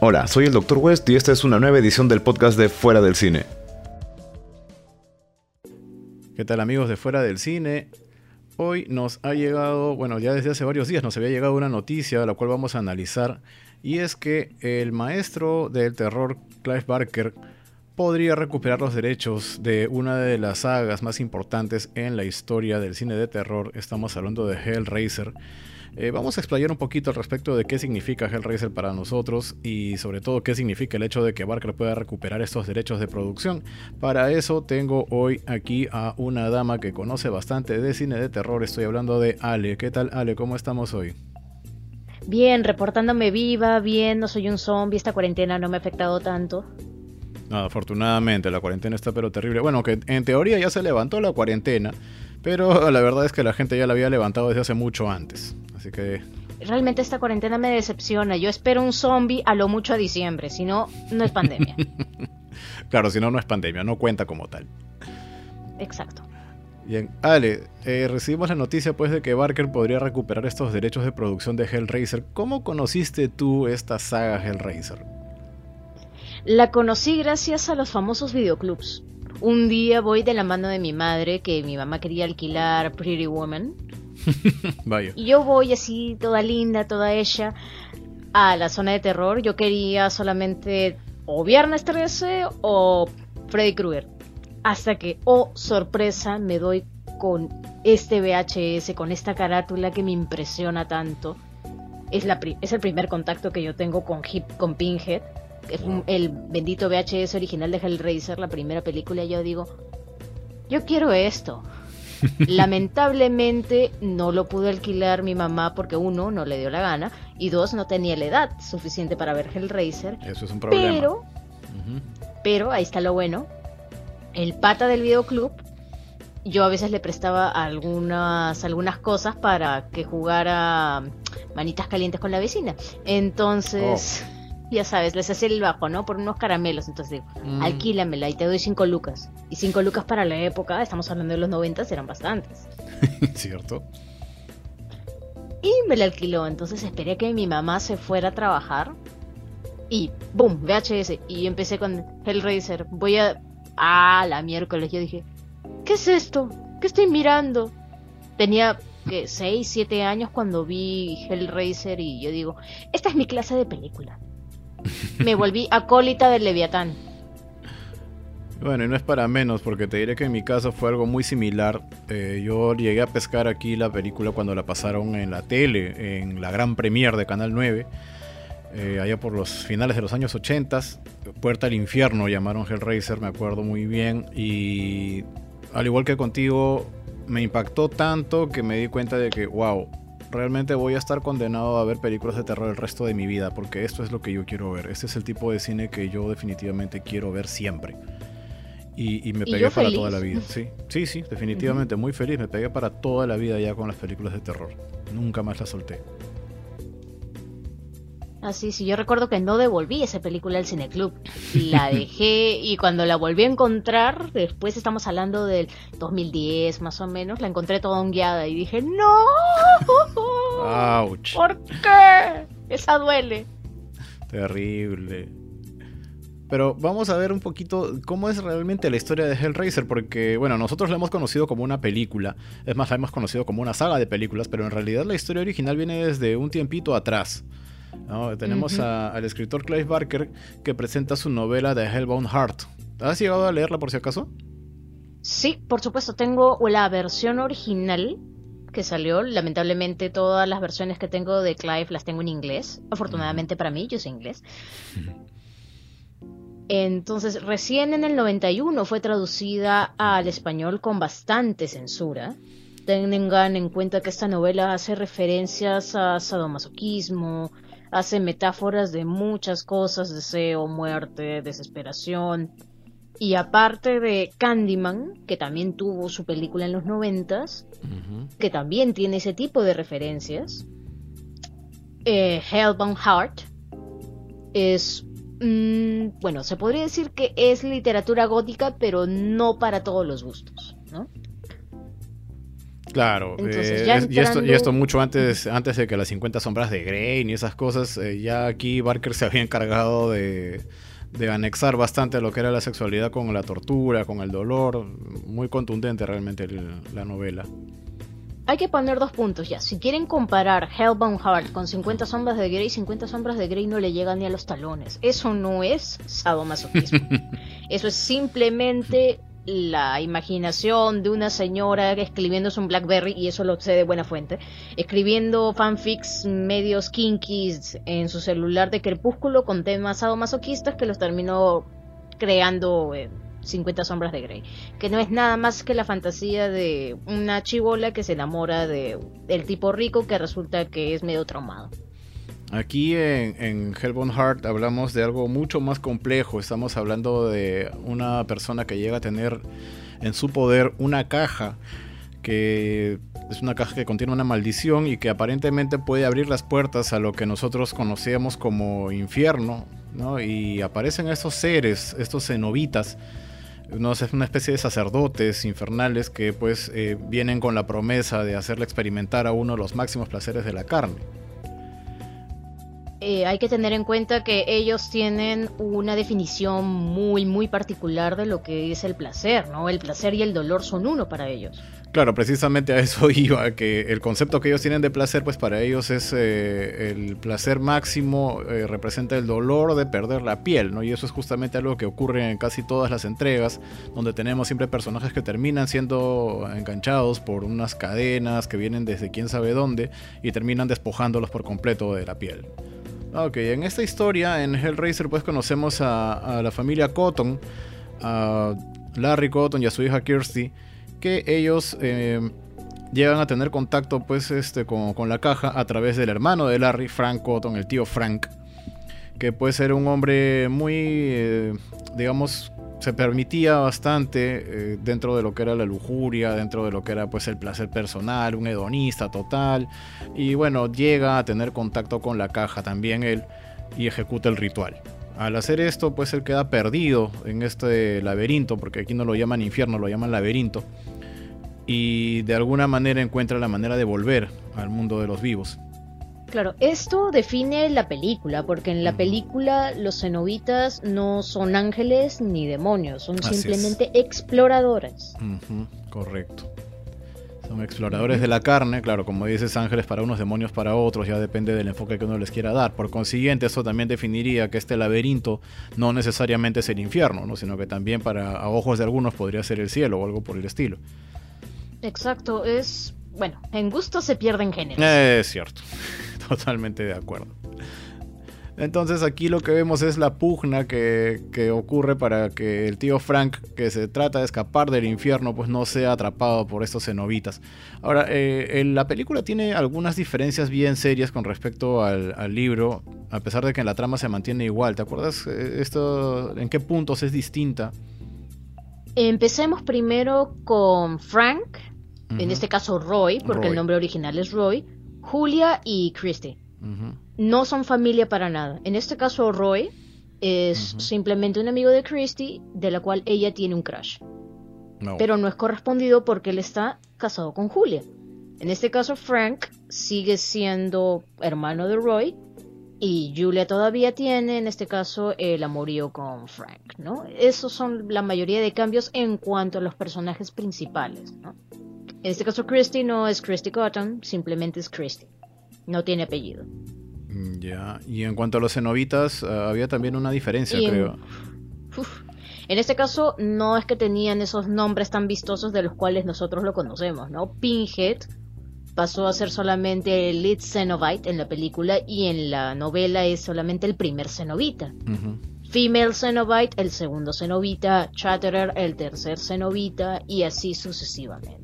Hola, soy el Dr. West y esta es una nueva edición del podcast de Fuera del Cine. ¿Qué tal amigos de Fuera del Cine? Hoy nos ha llegado, bueno, ya desde hace varios días nos había llegado una noticia, la cual vamos a analizar, y es que el maestro del terror, Clive Barker, podría recuperar los derechos de una de las sagas más importantes en la historia del cine de terror. Estamos hablando de Hellraiser. Eh, vamos a explayar un poquito al respecto de qué significa Hellraiser para nosotros y sobre todo qué significa el hecho de que Barker pueda recuperar estos derechos de producción. Para eso tengo hoy aquí a una dama que conoce bastante de cine de terror. Estoy hablando de Ale. ¿Qué tal Ale? ¿Cómo estamos hoy? Bien, reportándome viva, bien, no soy un zombie, esta cuarentena no me ha afectado tanto. No, afortunadamente, la cuarentena está pero terrible. Bueno, que en teoría ya se levantó la cuarentena, pero la verdad es que la gente ya la había levantado desde hace mucho antes. Así que... Realmente esta cuarentena me decepciona. Yo espero un zombie a lo mucho a diciembre, si no, no es pandemia. claro, si no, no es pandemia, no cuenta como tal. Exacto. Bien, Ale, eh, recibimos la noticia pues de que Barker podría recuperar estos derechos de producción de Hellraiser. ¿Cómo conociste tú esta saga Hellraiser? La conocí gracias a los famosos videoclubs. Un día voy de la mano de mi madre, que mi mamá quería alquilar Pretty Woman. Vaya. Y yo voy así, toda linda, toda ella, a la zona de terror. Yo quería solamente o Viernes 13 o Freddy Krueger. Hasta que, oh sorpresa, me doy con este VHS, con esta carátula que me impresiona tanto. Es, la es el primer contacto que yo tengo con, Hip, con Pinhead el bendito VHS original de Hellraiser, la primera película, yo digo, yo quiero esto. Lamentablemente no lo pudo alquilar mi mamá porque uno, no le dio la gana y dos, no tenía la edad suficiente para ver Hellraiser. Eso es un problema. Pero, pero ahí está lo bueno. El pata del videoclub, yo a veces le prestaba algunas, algunas cosas para que jugara manitas calientes con la vecina. Entonces... Oh ya sabes, les hacía el bajo, ¿no? Por unos caramelos. Entonces digo, mm. alquílamela y te doy cinco lucas. Y cinco lucas para la época, estamos hablando de los noventas, eran bastantes. ¿Cierto? Y me la alquiló. Entonces esperé que mi mamá se fuera a trabajar. Y ¡boom! VHS. Y empecé con Hellraiser. Voy a. Ah, la miércoles. Yo dije, ¿qué es esto? ¿Qué estoy mirando? Tenía que 6, 7 años cuando vi Hellraiser y yo digo, esta es mi clase de película me volví acólita del Leviatán. Bueno, y no es para menos, porque te diré que en mi caso fue algo muy similar. Eh, yo llegué a pescar aquí la película cuando la pasaron en la tele, en la gran premier de Canal 9, eh, allá por los finales de los años 80. Puerta al infierno llamaron Hellraiser, me acuerdo muy bien. Y al igual que contigo, me impactó tanto que me di cuenta de que, wow, realmente voy a estar condenado a ver películas de terror el resto de mi vida, porque esto es lo que yo quiero ver. Este es el tipo de cine que yo definitivamente quiero ver siempre. Y, me pegué para toda la vida. Sí, sí, sí, definitivamente, muy feliz. Me pegué para toda la vida ya con las películas de terror. Nunca más las solté. Así, sí, yo recuerdo que no devolví esa película al cineclub. La dejé y cuando la volví a encontrar, después estamos hablando del 2010 más o menos, la encontré toda guiada y dije, ¡No! ¡Auch! ¿Por qué? Esa duele. Terrible. Pero vamos a ver un poquito cómo es realmente la historia de Hellraiser, porque, bueno, nosotros la hemos conocido como una película, es más, la hemos conocido como una saga de películas, pero en realidad la historia original viene desde un tiempito atrás. Tenemos al escritor Clive Barker que presenta su novela de Hellbound Heart. ¿Has llegado a leerla por si acaso? Sí, por supuesto. Tengo la versión original que salió. Lamentablemente todas las versiones que tengo de Clive las tengo en inglés. Afortunadamente para mí, yo sé inglés. Entonces, recién en el 91 fue traducida al español con bastante censura. Tengan en cuenta que esta novela hace referencias a sadomasoquismo, hace metáforas de muchas cosas, deseo, muerte, desesperación. Y aparte de Candyman, que también tuvo su película en los noventas, que también tiene ese tipo de referencias, eh, Hellbound Heart es, mm, bueno, se podría decir que es literatura gótica, pero no para todos los gustos, ¿no? Claro, eh, y, esto, y, esto, mucho antes, antes de que las 50 sombras de Grey ni esas cosas, eh, ya aquí Barker se había encargado de, de anexar bastante lo que era la sexualidad con la tortura, con el dolor, muy contundente realmente la novela. Hay que poner dos puntos ya. Si quieren comparar Hellbound Heart con 50 sombras de Grey, 50 sombras de Grey no le llegan ni a los talones. Eso no es sadomasoquismo. Eso es simplemente la imaginación de una señora escribiéndose un Blackberry, y eso lo sé de buena fuente, escribiendo fanfics medios kinkies en su celular de crepúsculo con temas sadomasoquistas que los terminó creando 50 sombras de Grey, que no es nada más que la fantasía de una chivola que se enamora de el tipo rico que resulta que es medio traumado. Aquí en, en Hellbound Heart hablamos de algo mucho más complejo. Estamos hablando de una persona que llega a tener en su poder una caja que es una caja que contiene una maldición y que aparentemente puede abrir las puertas a lo que nosotros conocíamos como infierno, ¿no? Y aparecen estos seres, estos cenobitas, una especie de sacerdotes infernales que pues eh, vienen con la promesa de hacerle experimentar a uno los máximos placeres de la carne. Eh, hay que tener en cuenta que ellos tienen una definición muy, muy particular de lo que es el placer, ¿no? El placer y el dolor son uno para ellos. Claro, precisamente a eso iba, que el concepto que ellos tienen de placer, pues para ellos es eh, el placer máximo, eh, representa el dolor de perder la piel, ¿no? Y eso es justamente algo que ocurre en casi todas las entregas, donde tenemos siempre personajes que terminan siendo enganchados por unas cadenas que vienen desde quién sabe dónde y terminan despojándolos por completo de la piel. Ok, en esta historia, en Hellraiser, pues conocemos a, la familia Cotton, a Larry Cotton y a su hija Kirsty, que ellos eh, llegan a tener contacto pues este, con, la caja a través del hermano de Larry, Frank Cotton, el tío Frank, que puede ser un hombre muy, eh, digamos, se permitía bastante eh, dentro de lo que era la lujuria, dentro de lo que era pues el placer personal, un hedonista total. Y bueno, llega a tener contacto con la caja también él y ejecuta el ritual. Al hacer esto, pues él queda perdido en este laberinto, porque aquí no lo llaman infierno, lo llaman laberinto. Y de alguna manera encuentra la manera de volver al mundo de los vivos. Claro, esto define la película, porque en la película los cenobitas no son ángeles ni demonios, son simplemente exploradores. correcto. Son exploradores de la carne, claro, como dices, ángeles para unos, demonios para otros, ya depende del enfoque que uno les quiera dar. Por consiguiente, eso también definiría que este laberinto no necesariamente es el infierno, ¿no? sino que también para a ojos de algunos podría ser el cielo o algo por el estilo. Exacto, es bueno, en gusto se pierden géneros. Es cierto, totalmente de acuerdo. Entonces aquí lo que vemos es la pugna que, ocurre para que el tío Frank, que se trata de escapar del infierno, pues no sea atrapado por estos cenobitas. Ahora, eh, la película tiene algunas diferencias bien serias con respecto al, al, libro, a pesar de que la trama se mantiene igual. ¿Te acuerdas eh, esto, en qué puntos es distinta? Empecemos primero con Frank, en este caso Roy, porque el nombre original es Roy, Julia y Christy. No son familia para nada. En este caso Roy es simplemente un amigo de Christy de la cual ella tiene un crush. Pero no es correspondido porque él está casado con Julia. En este caso Frank sigue siendo hermano de Roy y Julia todavía tiene, en este caso, el amorío con Frank, ¿no? Esos son la mayoría de cambios en cuanto a los personajes principales, ¿no? En este caso, Christy no es Christy Cotton, simplemente es Christy. No tiene apellido. Mm, ya, y en cuanto a los cenobitas, ah, había también una diferencia, creo. En este caso, no es que tenían esos nombres tan vistosos de los cuales nosotros lo conocemos, ¿no? Pinhead pasó a ser solamente el lead Cenobite en la película y en la novela es solamente el primer Cenobita. Female Cenobite, el segundo Cenobita, Chatterer, el tercer Cenobita y así sucesivamente.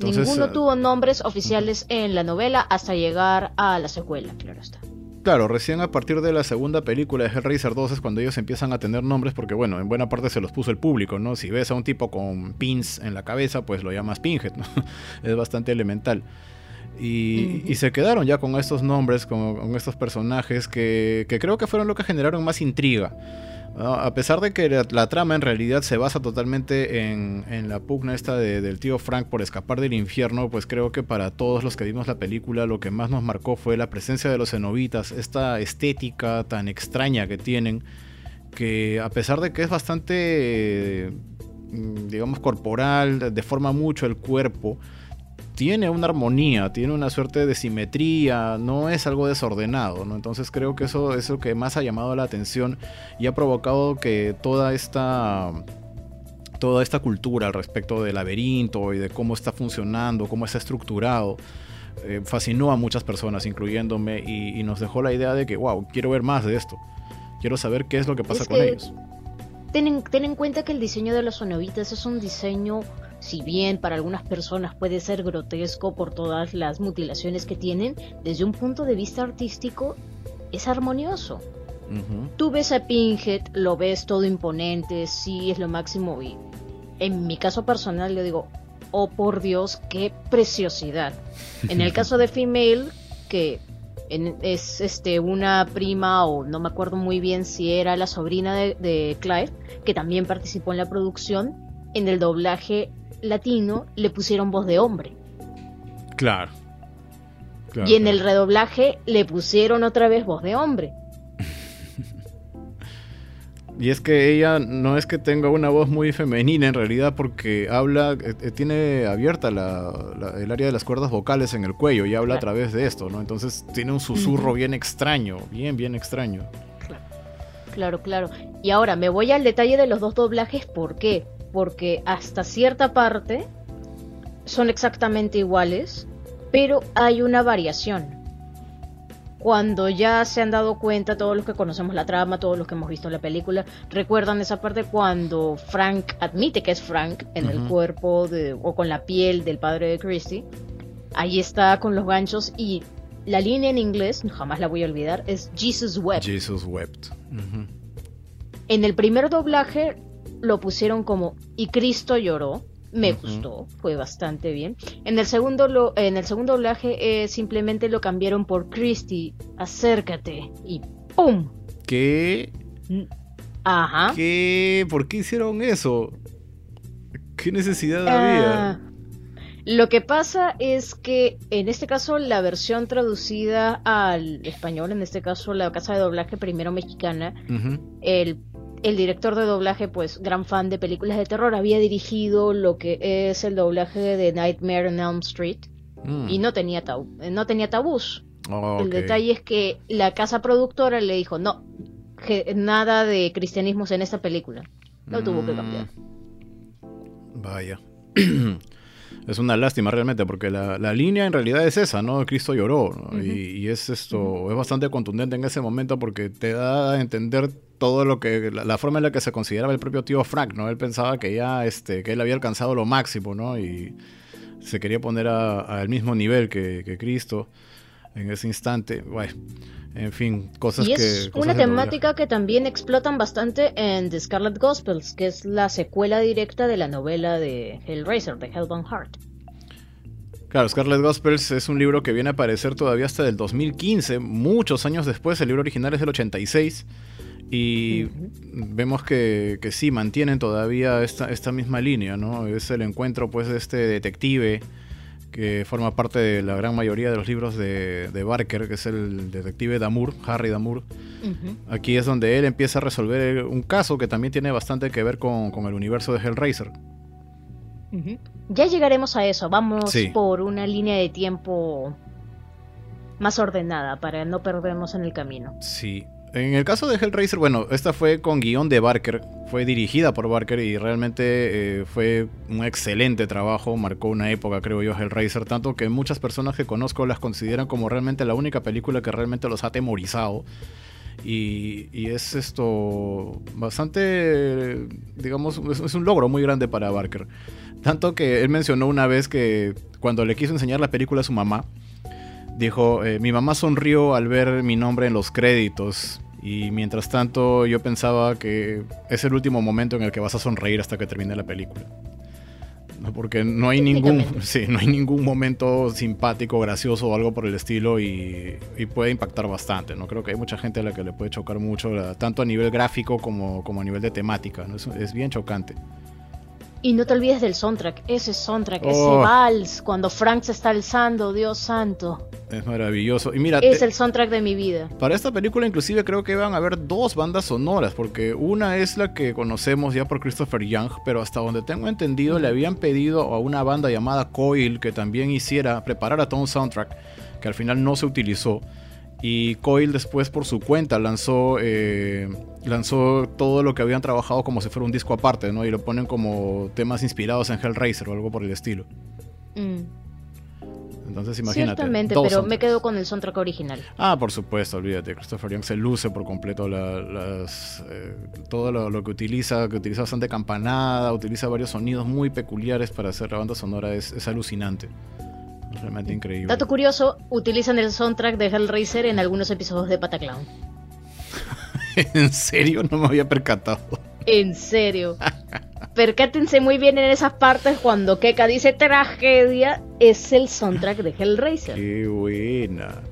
Ninguno eh, tuvo nombres oficiales en la novela hasta llegar a la secuela, claro está. Claro, recién a partir de la segunda película de Hellraiser 2 es cuando ellos empiezan a tener nombres porque, bueno, en buena parte se los puso el público, ¿no? Si ves a un tipo con pins en la cabeza, pues lo llamas Pinhead, ¿no? es bastante elemental. Y, se quedaron ya con estos nombres, con, estos personajes que, que creo que fueron lo que generaron más intriga A pesar de que la, trama en realidad se basa totalmente en, la pugna esta del tío Frank por escapar del infierno, pues creo que para todos los que vimos la película lo que más nos marcó fue la presencia de los cenobitas, esta estética tan extraña que tienen, que a pesar de que es bastante, mm, digamos, corporal, deforma mucho el cuerpo, tiene una armonía, tiene una suerte de simetría, no es algo desordenado, ¿no? Entonces creo que eso es lo que más ha llamado la atención y ha provocado que toda esta toda esta cultura al respecto del laberinto y de cómo está funcionando, cómo está estructurado, eh, fascinó a muchas personas, incluyéndome, y, nos dejó la idea de que, wow, quiero ver más de esto. Quiero saber qué es lo que pasa con ellos. Ten ten en cuenta que el diseño de los sonovitas es un diseño si bien para algunas personas puede ser grotesco por todas las mutilaciones que tienen, desde un punto de vista artístico es armonioso. Tú ves a Pinhead, lo ves todo imponente, sí es lo máximo y en mi caso personal le digo, oh por Dios, qué preciosidad. En el caso de Female, que es este una prima o no me acuerdo muy bien si era la sobrina de, de Clive, que también participó en la producción, en el doblaje latino le pusieron voz de hombre. Claro. y en el redoblaje le pusieron otra vez voz de hombre. Y es que ella no es que tenga una voz muy femenina en realidad porque habla, eh, eh, tiene abierta el área de las cuerdas vocales en el cuello y habla a través de esto, ¿no? Entonces tiene un susurro bien extraño, bien, bien extraño. Claro, claro. Y ahora me voy al detalle de los dos doblajes, ¿por qué? Porque hasta cierta parte son exactamente iguales, pero hay una variación. Cuando ya se han dado cuenta todos los que conocemos la trama, todos los que hemos visto la película, recuerdan esa parte cuando Frank admite que es Frank en el cuerpo de, o con la piel del padre de Christie. Ahí está con los ganchos y la línea en inglés, jamás la voy a olvidar, es Jesus wept. Jesus wept. En el primer doblaje lo pusieron como y Cristo lloró. Me gustó, fue bastante bien. En el segundo, lo, en el segundo doblaje eh, simplemente lo cambiaron por Christy, acércate y ¡pum! ¿Qué? Ajá. ¿Qué? ¿Por qué hicieron eso? ¿Qué necesidad había? Ah, lo que pasa es que en este caso la versión traducida al español, en este caso la casa de doblaje primero mexicana, el el director de doblaje, pues gran fan de películas de terror, había dirigido lo que es el doblaje de Nightmare on Elm Street y mm. no tenía, no tenía tabús. El detalle es que la casa productora le dijo, no, nada de cristianismos en esta película. Lo tuvo que cambiar. Mm. Vaya. es una lástima realmente, porque la, línea en realidad es esa, ¿no? Cristo lloró, y, es esto, es bastante contundente en ese momento porque te da a entender todo lo que, la, forma en la que se consideraba el propio tío Frank, ¿no? Él pensaba que ya, este, que él había alcanzado lo máximo, ¿no? Y se quería poner al mismo nivel que, Cristo en ese instante. Bueno, en fin, cosas y es una temática que también explotan bastante en The Scarlet Gospels, que es la secuela directa de la novela de Hellraiser, de Hellbound Heart. Claro, Scarlet Gospels es un libro que viene a aparecer todavía hasta el 2015, muchos años después, el libro original es del 86, y vemos que, que, sí, mantienen todavía esta, esta misma línea, ¿no? Es el encuentro pues de este detective que forma parte de la gran mayoría de los libros de, Barker, que es el detective Damour, Harry Damour. Aquí es donde él empieza a resolver un caso que también tiene bastante que ver con, el universo de Hellraiser. Ya llegaremos a eso, vamos por una línea de tiempo más ordenada para no perdernos en el camino. Sí, en el caso de Hellraiser, bueno, esta fue con guion de Barker, fue dirigida por Barker y realmente eh, fue un excelente trabajo, marcó una época, creo yo, Hellraiser, tanto que muchas personas que conozco las consideran como realmente la única película que realmente los ha temorizado. Y, es esto bastante, digamos, es, un logro muy grande para Barker. Tanto que él mencionó una vez que cuando le quiso enseñar la película a su mamá, dijo, eh, mi mamá sonrió al ver mi nombre en los créditos y mientras tanto yo pensaba que es el último momento en el que vas a sonreír hasta que termine la película. porque no hay ningún sí, no hay ningún momento simpático, gracioso o algo por el estilo y, puede impactar bastante. No creo que hay mucha gente a la que le puede chocar mucho, tanto a nivel gráfico como, como a nivel de temática. ¿no? es bien chocante. Y no te olvides del soundtrack, ese soundtrack, ese oh. vals, cuando Frank se está alzando, Dios santo. Es maravilloso. Y mira, es el soundtrack de mi vida. Para esta película inclusive creo que van a haber dos bandas sonoras, porque una es la que conocemos ya por Christopher Young, pero hasta donde tengo entendido le habían pedido a una banda llamada Coil que también hiciera, preparara todo un soundtrack, que al final no se utilizó. Y Coil después por su cuenta lanzó, eh, lanzó todo lo que habían trabajado como si fuera un disco aparte, ¿no? Y lo ponen como temas inspirados en Hellraiser o algo por el estilo. Mm. Entonces imagínate. Ciertamente, pero me quedo con el soundtrack original. Ah, por supuesto, olvídate. Christopher Young se luce por completo las, eh, todo lo, que utiliza, que utiliza bastante campanada, utiliza varios sonidos muy peculiares para hacer la banda sonora, es, es alucinante. Realmente increíble. Dato curioso, utilizan el soundtrack de Hellraiser en algunos episodios de Pataclown. ¿En serio? No me había percatado. En serio. Percátense muy bien en esas partes cuando Keka dice tragedia, es el soundtrack de Hellraiser. Qué buena.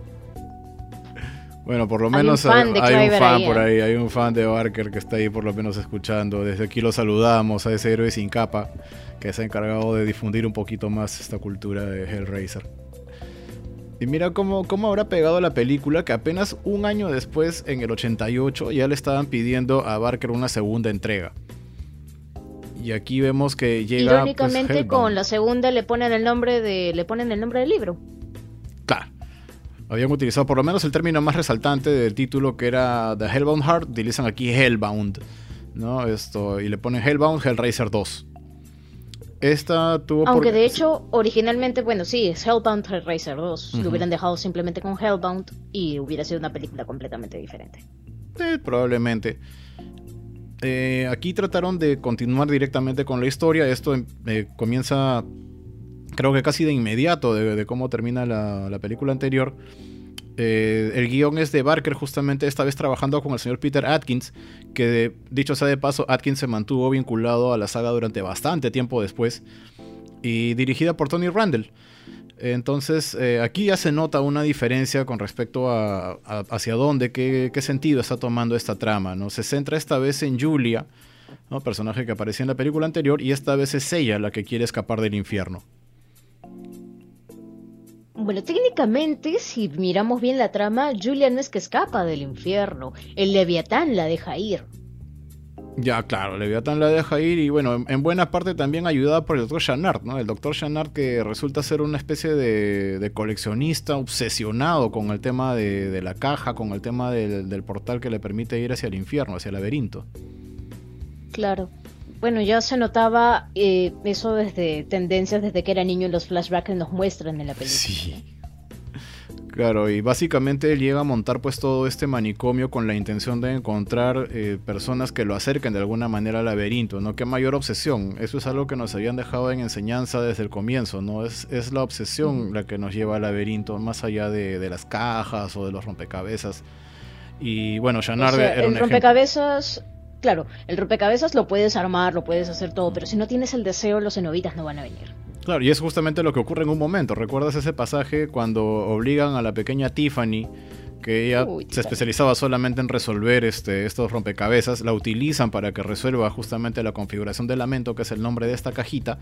Bueno, por lo menos hay un fan, por ¿eh? ahí, hay un fan de Barker que está ahí por lo menos escuchando. Desde aquí lo saludamos a ese héroe sin capa que se ha encargado de difundir un poquito más esta cultura de Hellraiser. Y mira cómo, cómo habrá pegado la película que apenas un año después, en el 88, ya le estaban pidiendo a Barker una segunda entrega. Y aquí vemos que llega. Pues, Irónicamente, con la segunda le ponen el nombre de. le ponen el nombre del libro. Habían utilizado por lo menos el término más resaltante del título que era The Hellbound Heart, utilizan aquí Hellbound, ¿no? Esto, y le ponen Hellbound Hellraiser 2. Esta tuvo Aunque de hecho, originalmente, bueno, sí, es Hellbound Hellraiser 2. Lo hubieran dejado simplemente con Hellbound y hubiera sido una película completamente diferente. Eh, probablemente. Eh, aquí trataron de continuar directamente con la historia. Esto eh, comienza creo que casi de inmediato de, cómo termina la, película anterior. Eh, el guion es de Barker, justamente esta vez trabajando con el señor Peter Atkins, que dicho sea de paso, Atkins se mantuvo vinculado a la saga durante bastante tiempo después, y dirigida por Tony Randall. Entonces, eh, aquí ya se nota una diferencia con respecto a, hacia dónde, qué, sentido está tomando esta trama. ¿no? Se centra esta vez en Julia, ¿no? personaje que aparecía en la película anterior, y esta vez es ella la que quiere escapar del infierno. Bueno, técnicamente, si miramos bien la trama, Julia no es que escapa del infierno. El Leviatán la deja ir. Ya, claro, Leviatán la deja ir y bueno, en, buena parte también ayudada por el doctor Shanard, ¿no? El doctor Shanard que resulta ser una especie de, coleccionista obsesionado con el tema de, la caja, con el tema del, del, portal que le permite ir hacia el infierno, hacia el laberinto. Claro bueno, ya se notaba eh, eso desde tendencias desde que era niño en los flashbacks que nos muestran en la película. Sí. Claro, y básicamente él llega a montar pues todo este manicomio con la intención de encontrar eh, personas que lo acerquen de alguna manera al laberinto, ¿no? Qué mayor obsesión. Eso es algo que nos habían dejado en enseñanza desde el comienzo, ¿no? Es, es la obsesión la que nos lleva al laberinto, más allá de, las cajas o de los rompecabezas. Y bueno, Shanard era un rompecabezas claro, el rompecabezas lo puedes armar, lo puedes hacer todo, pero si no tienes el deseo, los cenobitas no van a venir. Claro, y es justamente lo que ocurre en un momento. ¿Recuerdas ese pasaje cuando obligan a la pequeña Tiffany, que ella se especializaba solamente en resolver este, estos rompecabezas, la utilizan para que resuelva justamente la configuración del lamento, que es el nombre de esta cajita,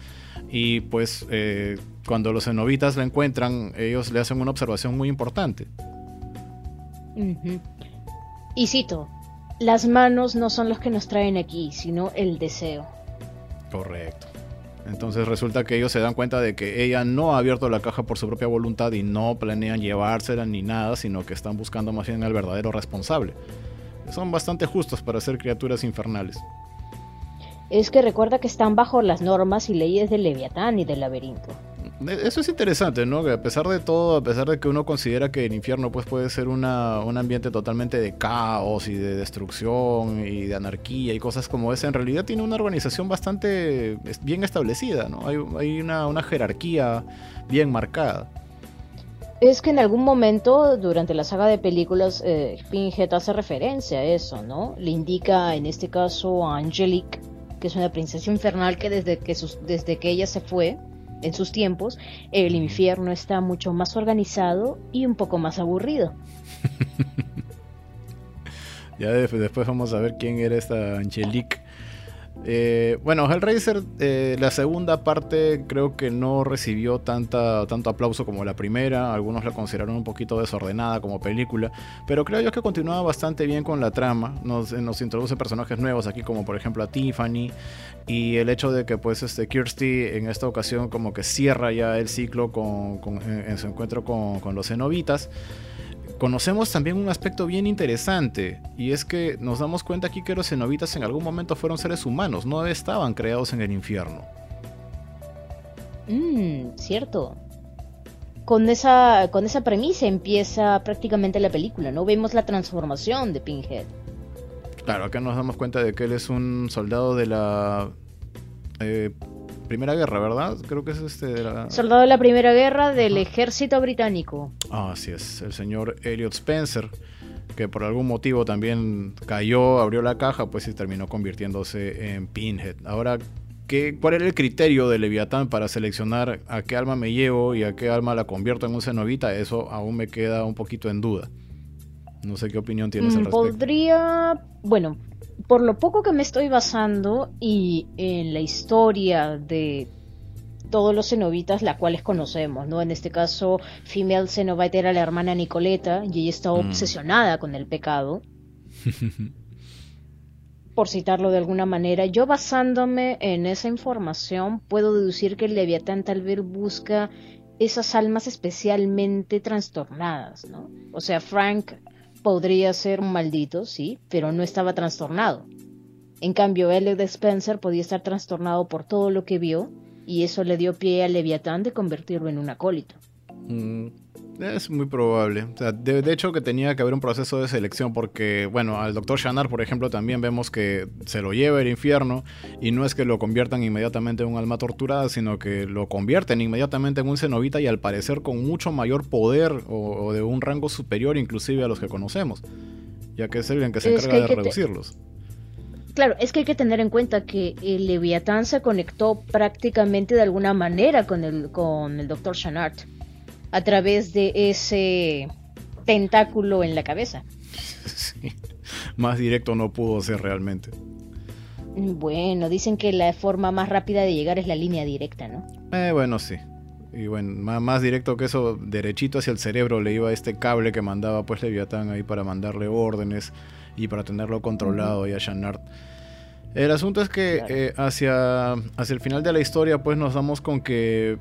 y pues eh, cuando los cenobitas la encuentran, ellos le hacen una observación muy importante. Y cito, las manos no son los que nos traen aquí, sino el deseo. Correcto. Entonces resulta que ellos se dan cuenta de que ella no ha abierto la caja por su propia voluntad y no planean llevársela ni nada, sino que están buscando más bien al verdadero responsable. Son bastante justos para ser criaturas infernales es que recuerda que están bajo las normas y leyes del Leviatán y del laberinto. E, eso es interesante, ¿no? Que a pesar de todo, a pesar de que uno considera que el infierno pues, puede ser una, un ambiente totalmente de caos y de destrucción y de anarquía y cosas como esa, en realidad tiene una organización bastante bien establecida, ¿no? Hay, una, una jerarquía bien marcada. Es que en algún momento durante la saga de películas eh, hace referencia a eso, ¿no? Le indica en este caso a Angelique que es una princesa infernal que desde que, desde que ella se fue, en sus tiempos, el infierno está mucho más organizado y un poco más aburrido. ya después vamos a ver quién era esta Angelique eh, bueno, Hellraiser, eh, la segunda parte creo que no recibió tanta, tanto aplauso como la primera. Algunos la consideraron un poquito desordenada como película. Pero creo yo que continuaba bastante bien con la trama. Nos, nos introduce personajes nuevos aquí, como por ejemplo a Tiffany. Y el hecho de que pues este Kirsty en esta ocasión como que cierra ya el ciclo con, en, su encuentro con, con los cenobitas conocemos también un aspecto bien interesante, y es que nos damos cuenta aquí que los cenobitas en algún momento fueron seres humanos, no estaban creados en el infierno. Mmm, cierto. Con esa, con esa premisa empieza prácticamente la película, ¿no? Vemos la transformación de Pinhead. Claro, acá nos damos cuenta de que él es un soldado de la eh, Primera Guerra, ¿verdad? Creo que es este de la... Soldado de la Primera Guerra del ejército británico. Ah, así es, el señor Elliot Spencer, que por algún motivo también cayó, abrió la caja, pues y terminó convirtiéndose en Pinhead. Ahora, ¿qué, ¿cuál era el criterio de Leviatán para seleccionar a qué alma me llevo y a qué alma la convierto en un cenovita? Eso aún me queda un poquito en duda. No sé qué opinión tienes al mm, respecto. Podría, bueno, por lo poco que me estoy basando y en la historia de todos los cenobitas, la cuales conocemos, ¿no? En este caso, Female Cenobite era la hermana Nicoleta y ella está mm. obsesionada con el pecado. por citarlo de alguna manera, yo basándome en esa información puedo deducir que el Leviatán tal vez busca esas almas especialmente trastornadas, ¿no? O sea, Frank podría ser un maldito, sí, pero no estaba trastornado. En cambio, Elliot Spencer podía estar trastornado por todo lo que vio y eso le dio pie a Leviatán de convertirlo en un acólito. Mm, es muy probable. de, hecho que tenía que haber un proceso de selección porque, bueno, al doctor Shanar, por ejemplo, también vemos que se lo lleva al infierno y no es que lo conviertan inmediatamente en un alma torturada, sino que lo convierten inmediatamente en un cenobita y al parecer con mucho mayor poder o, de un rango superior inclusive a los que conocemos, ya que es el que se encarga de reducirlos. Claro, es que hay que tener en cuenta que el Leviatán se conectó prácticamente de alguna manera con el, con el Dr. Shanart a través de ese tentáculo en la cabeza. Sí, más directo no pudo ser realmente. Bueno, dicen que la forma más rápida de llegar es la línea directa, ¿no? Eh, bueno, sí. Y bueno, más, directo que eso, derechito hacia el cerebro le iba este cable que mandaba pues Leviatán ahí para mandarle órdenes y para tenerlo controlado y a Shanard. El asunto es que eh, hacia, hacia el final de la historia pues nos damos con que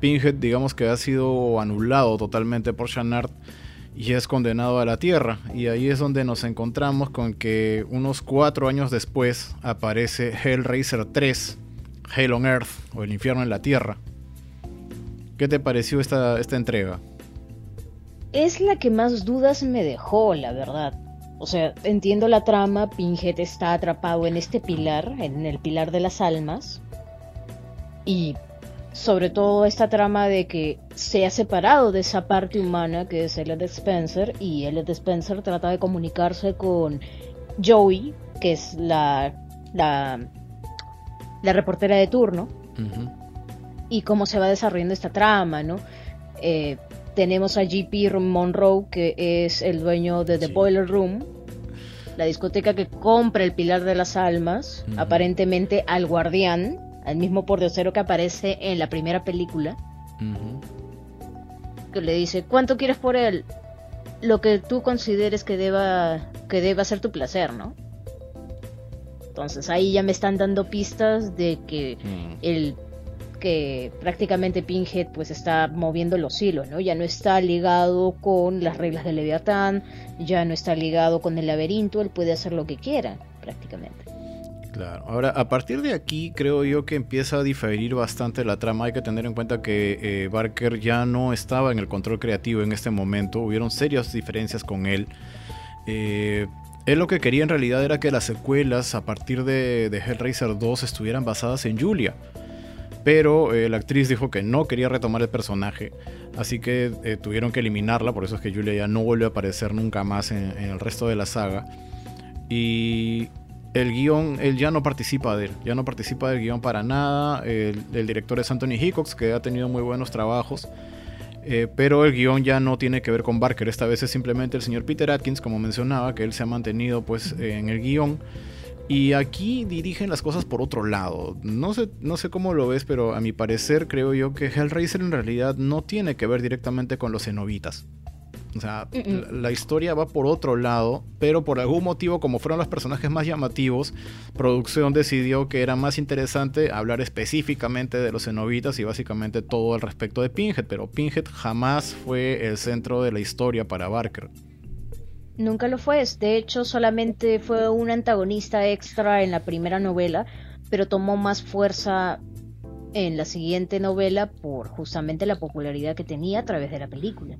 Pinhead, digamos que ha sido anulado totalmente por Shanard y es condenado a la Tierra. Y ahí es donde nos encontramos con que unos cuatro años después aparece Hellraiser 3, Hell on Earth o el infierno en la Tierra. ¿Qué te pareció esta, esta entrega? Es la que más dudas me dejó, la verdad. O sea, entiendo la trama, Pinhead está atrapado en este pilar, en el pilar de las almas. Y sobre todo esta trama de que se ha separado de esa parte humana que es Elliot Spencer y Elliot Spencer trata de comunicarse con Joey, que es la, la, la reportera de turno, y cómo se va desarrollando esta trama, ¿no? Eh, tenemos a GP Monroe, que es el dueño de The Boiler Room, la discoteca que compra el Pilar de las Almas, aparentemente al guardián, al mismo pordiosero que aparece en la primera película, que le dice, ¿cuánto quieres por él? Lo que tú consideres que deba, que deba ser tu placer, ¿no? Entonces ahí ya me están dando pistas de que mm. el que prácticamente Pinhead pues está moviendo los hilos, ¿no? Ya no está ligado con las reglas de Leviatán, ya no está ligado con el laberinto, él puede hacer lo que quiera, prácticamente. Claro, ahora a partir de aquí creo yo que empieza a diferir bastante la trama. Hay que tener en cuenta que eh, Barker ya no estaba en el control creativo en este momento, hubieron serias diferencias con él. Eh, él lo que quería en realidad era que las secuelas a partir de, Hellraiser 2 estuvieran basadas en Julia. Pero eh, la actriz dijo que no quería retomar el personaje, así que tuvieron que eliminarla, por eso es que Julia ya no vuelve a aparecer nunca más en el resto de la saga. Y el guion, él ya no participa de él, ya no participa del guion para nada. El, director es Anthony Hickox, que ha tenido muy buenos trabajos. Eh, pero el guion ya no tiene que ver con Barker. Esta vez es simplemente el señor Peter Atkins, como mencionaba, que él se ha mantenido pues en el guion. Y aquí dirigen las cosas por otro lado. No sé, no sé cómo lo ves, pero a mi parecer creo yo que Hellraiser en realidad no tiene que ver directamente con los cenobitas. O sea, la, historia va por otro lado, pero por algún motivo, como fueron los personajes más llamativos, producción decidió que era más interesante hablar específicamente de los cenobitas y básicamente todo al respecto de Pinhead, pero Pinhead jamás fue el centro de la historia para Barker. Nunca lo fue. De hecho, solamente fue un antagonista extra en la primera novela, pero tomó más fuerza en la siguiente novela por justamente la popularidad que tenía a través de la película.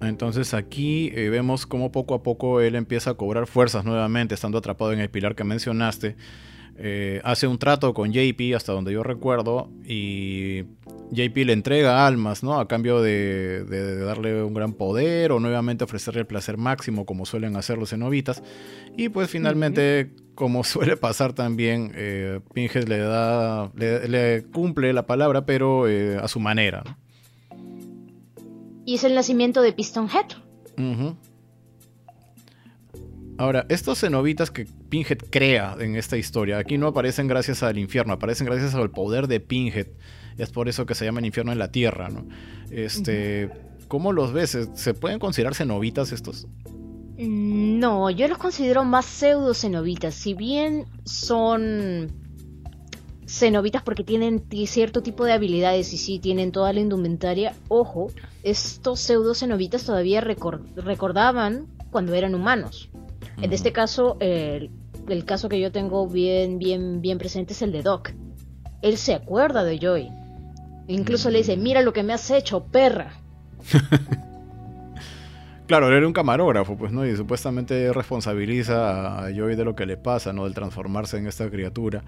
Entonces aquí eh, vemos cómo poco a poco él empieza a cobrar fuerzas nuevamente, estando atrapado en el pilar que mencionaste. Eh, hace un trato con JP, hasta donde yo recuerdo, y JP le entrega almas, ¿no? A cambio de, darle un gran poder o nuevamente ofrecerle el placer máximo, como suelen hacer los cenobitas. Y pues finalmente, como suele pasar también, eh, Pinges le da, le, cumple la palabra, pero eh, a su manera, Y es el nacimiento de Piston Head. Ahora, estos cenobitas que Pinhead crea en esta historia, aquí no aparecen gracias al infierno, aparecen gracias al poder de Pinhead. Es por eso que se llama el infierno en la tierra, ¿no? Este, ¿Cómo los ves? ¿Se pueden considerar cenobitas estos? Mm, no, yo los considero más pseudo cenobitas. Si bien son cenobitas porque tienen cierto tipo de habilidades y sí tienen toda la indumentaria, ojo, estos pseudo cenobitas todavía recordaban cuando eran humanos. En este caso, el, caso que yo tengo bien, bien, bien presente es el de Doc. Él se acuerda de Joy. Incluso le dice, mm. mira lo que me has hecho, perra. claro, él era un camarógrafo, pues, ¿no? Y supuestamente responsabiliza a Joy de lo que le pasa, ¿no? Del transformarse en esta criatura.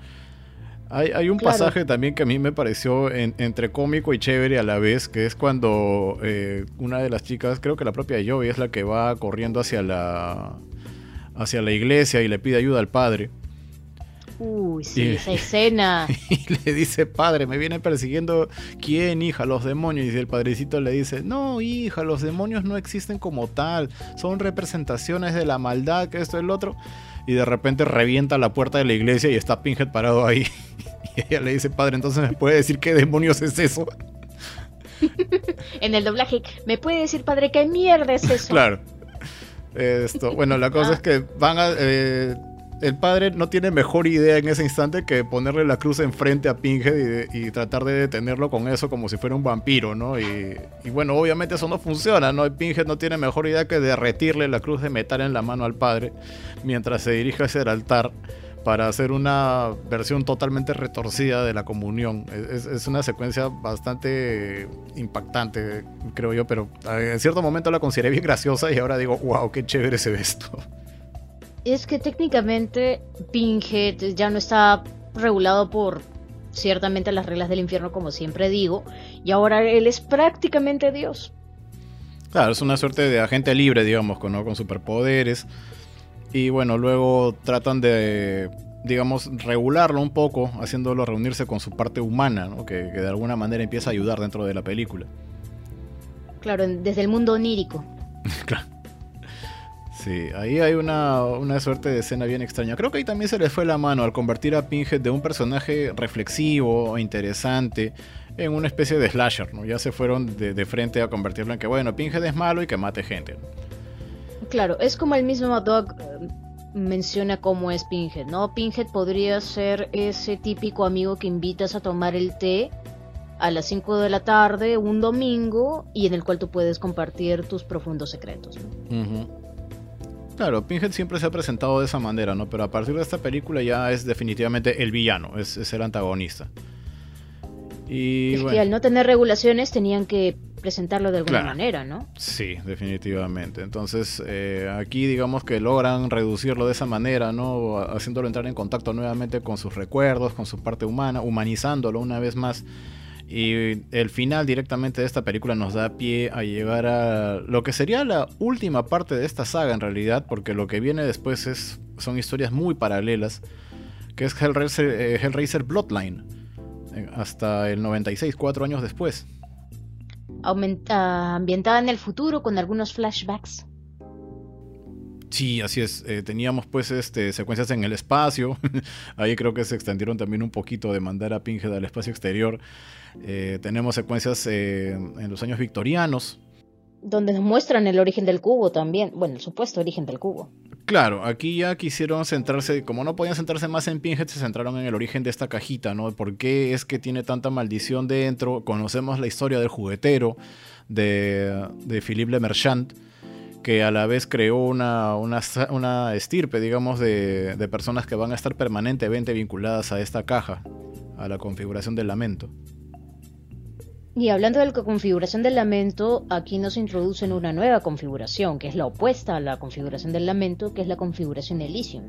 Hay, un pasaje también que a mí me pareció entre cómico y chévere a la vez, que es cuando eh, una de las chicas, creo que la propia Joy, es la que va corriendo hacia la, hacia la iglesia y le pide ayuda al padre. Uy, sí, esa escena. Y le dice, padre, me viene persiguiendo quién, hija, los demonios. Y el padrecito le dice, no, hija, los demonios no existen como tal, son representaciones de la maldad, que esto es el otro. Y de repente revienta la puerta de la iglesia y está Pinhead parado ahí. Y ella le dice, padre, entonces me puede decir qué demonios es eso. en el doblaje, ¿me puede decir, padre, qué mierda es eso? Claro. Esto, bueno, la cosa es que van a. Eh, el padre no tiene mejor idea en ese instante que ponerle la cruz enfrente a Pinhead y, tratar de detenerlo con eso como si fuera un vampiro, ¿no? Y, bueno, obviamente eso no funciona, ¿no? Pinhead no tiene mejor idea que derretirle la cruz de metal en la mano al padre mientras se dirige hacia el altar para hacer una versión totalmente retorcida de la comunión. Es, una secuencia bastante impactante, creo yo, pero en cierto momento la consideré bien graciosa y ahora digo, wow, qué chévere se ve esto. Es que técnicamente Pinhead ya no está regulado por ciertamente las reglas del infierno, como siempre digo, y ahora él es prácticamente Dios. Claro, es una suerte de agente libre, digamos, con, con superpoderes. Y bueno, luego tratan de, digamos, regularlo un poco, haciéndolo reunirse con su parte humana, ¿no? que, de alguna manera empieza a ayudar dentro de la película. Claro, desde el mundo onírico. claro. Sí, ahí hay una, una, suerte de escena bien extraña. Creo que ahí también se les fue la mano al convertir a Pinhead de un personaje reflexivo, interesante, en una especie de slasher, ¿no? Ya se fueron de, de frente a convertirlo en que, bueno, Pinhead es malo y que mate gente. Claro, es como el mismo Dog eh, menciona cómo es Pinhead, ¿no? Pinhead podría ser ese típico amigo que invitas a tomar el té a las 5 de la tarde un domingo y en el cual tú puedes compartir tus profundos secretos. Claro, Pinhead siempre se ha presentado de esa manera, ¿no? Pero a partir de esta película ya es definitivamente el villano, es, el antagonista. Y, al no tener regulaciones tenían que presentarlo de alguna manera, ¿no? Sí, definitivamente. Entonces, eh, aquí digamos que logran reducirlo de esa manera, ¿no? Haciéndolo entrar en contacto nuevamente con sus recuerdos, con su parte humana, humanizándolo una vez más. Y el final directamente de esta película nos da pie a llegar a lo que sería la última parte de esta saga en realidad, porque lo que viene después es, son historias muy paralelas, que es Hellraiser, eh, Hellraiser Bloodline, eh, hasta el 96, cuatro años después. Aumenta, ambientada en el futuro con algunos flashbacks. Sí, así es. Eh, teníamos pues este, secuencias en el espacio. Ahí creo que se extendieron también un poquito de mandar a Pinhead al espacio exterior. Eh, tenemos secuencias eh, en los años victorianos. Donde nos muestran el origen del cubo también. Bueno, el supuesto origen del cubo. Claro, aquí ya quisieron centrarse, como no podían centrarse más en Pinhead, se centraron en el origen de esta cajita, ¿no? ¿Por qué es que tiene tanta maldición dentro? Conocemos la historia del juguetero de, de Philippe Le Marchand que a la vez creó una, una, estirpe, digamos, de, de, personas que van a estar permanentemente vinculadas a esta caja, a la configuración del lamento. Y hablando de la configuración del lamento, aquí nos introducen una nueva configuración, que es la opuesta a la configuración del lamento, que es la configuración Elysium.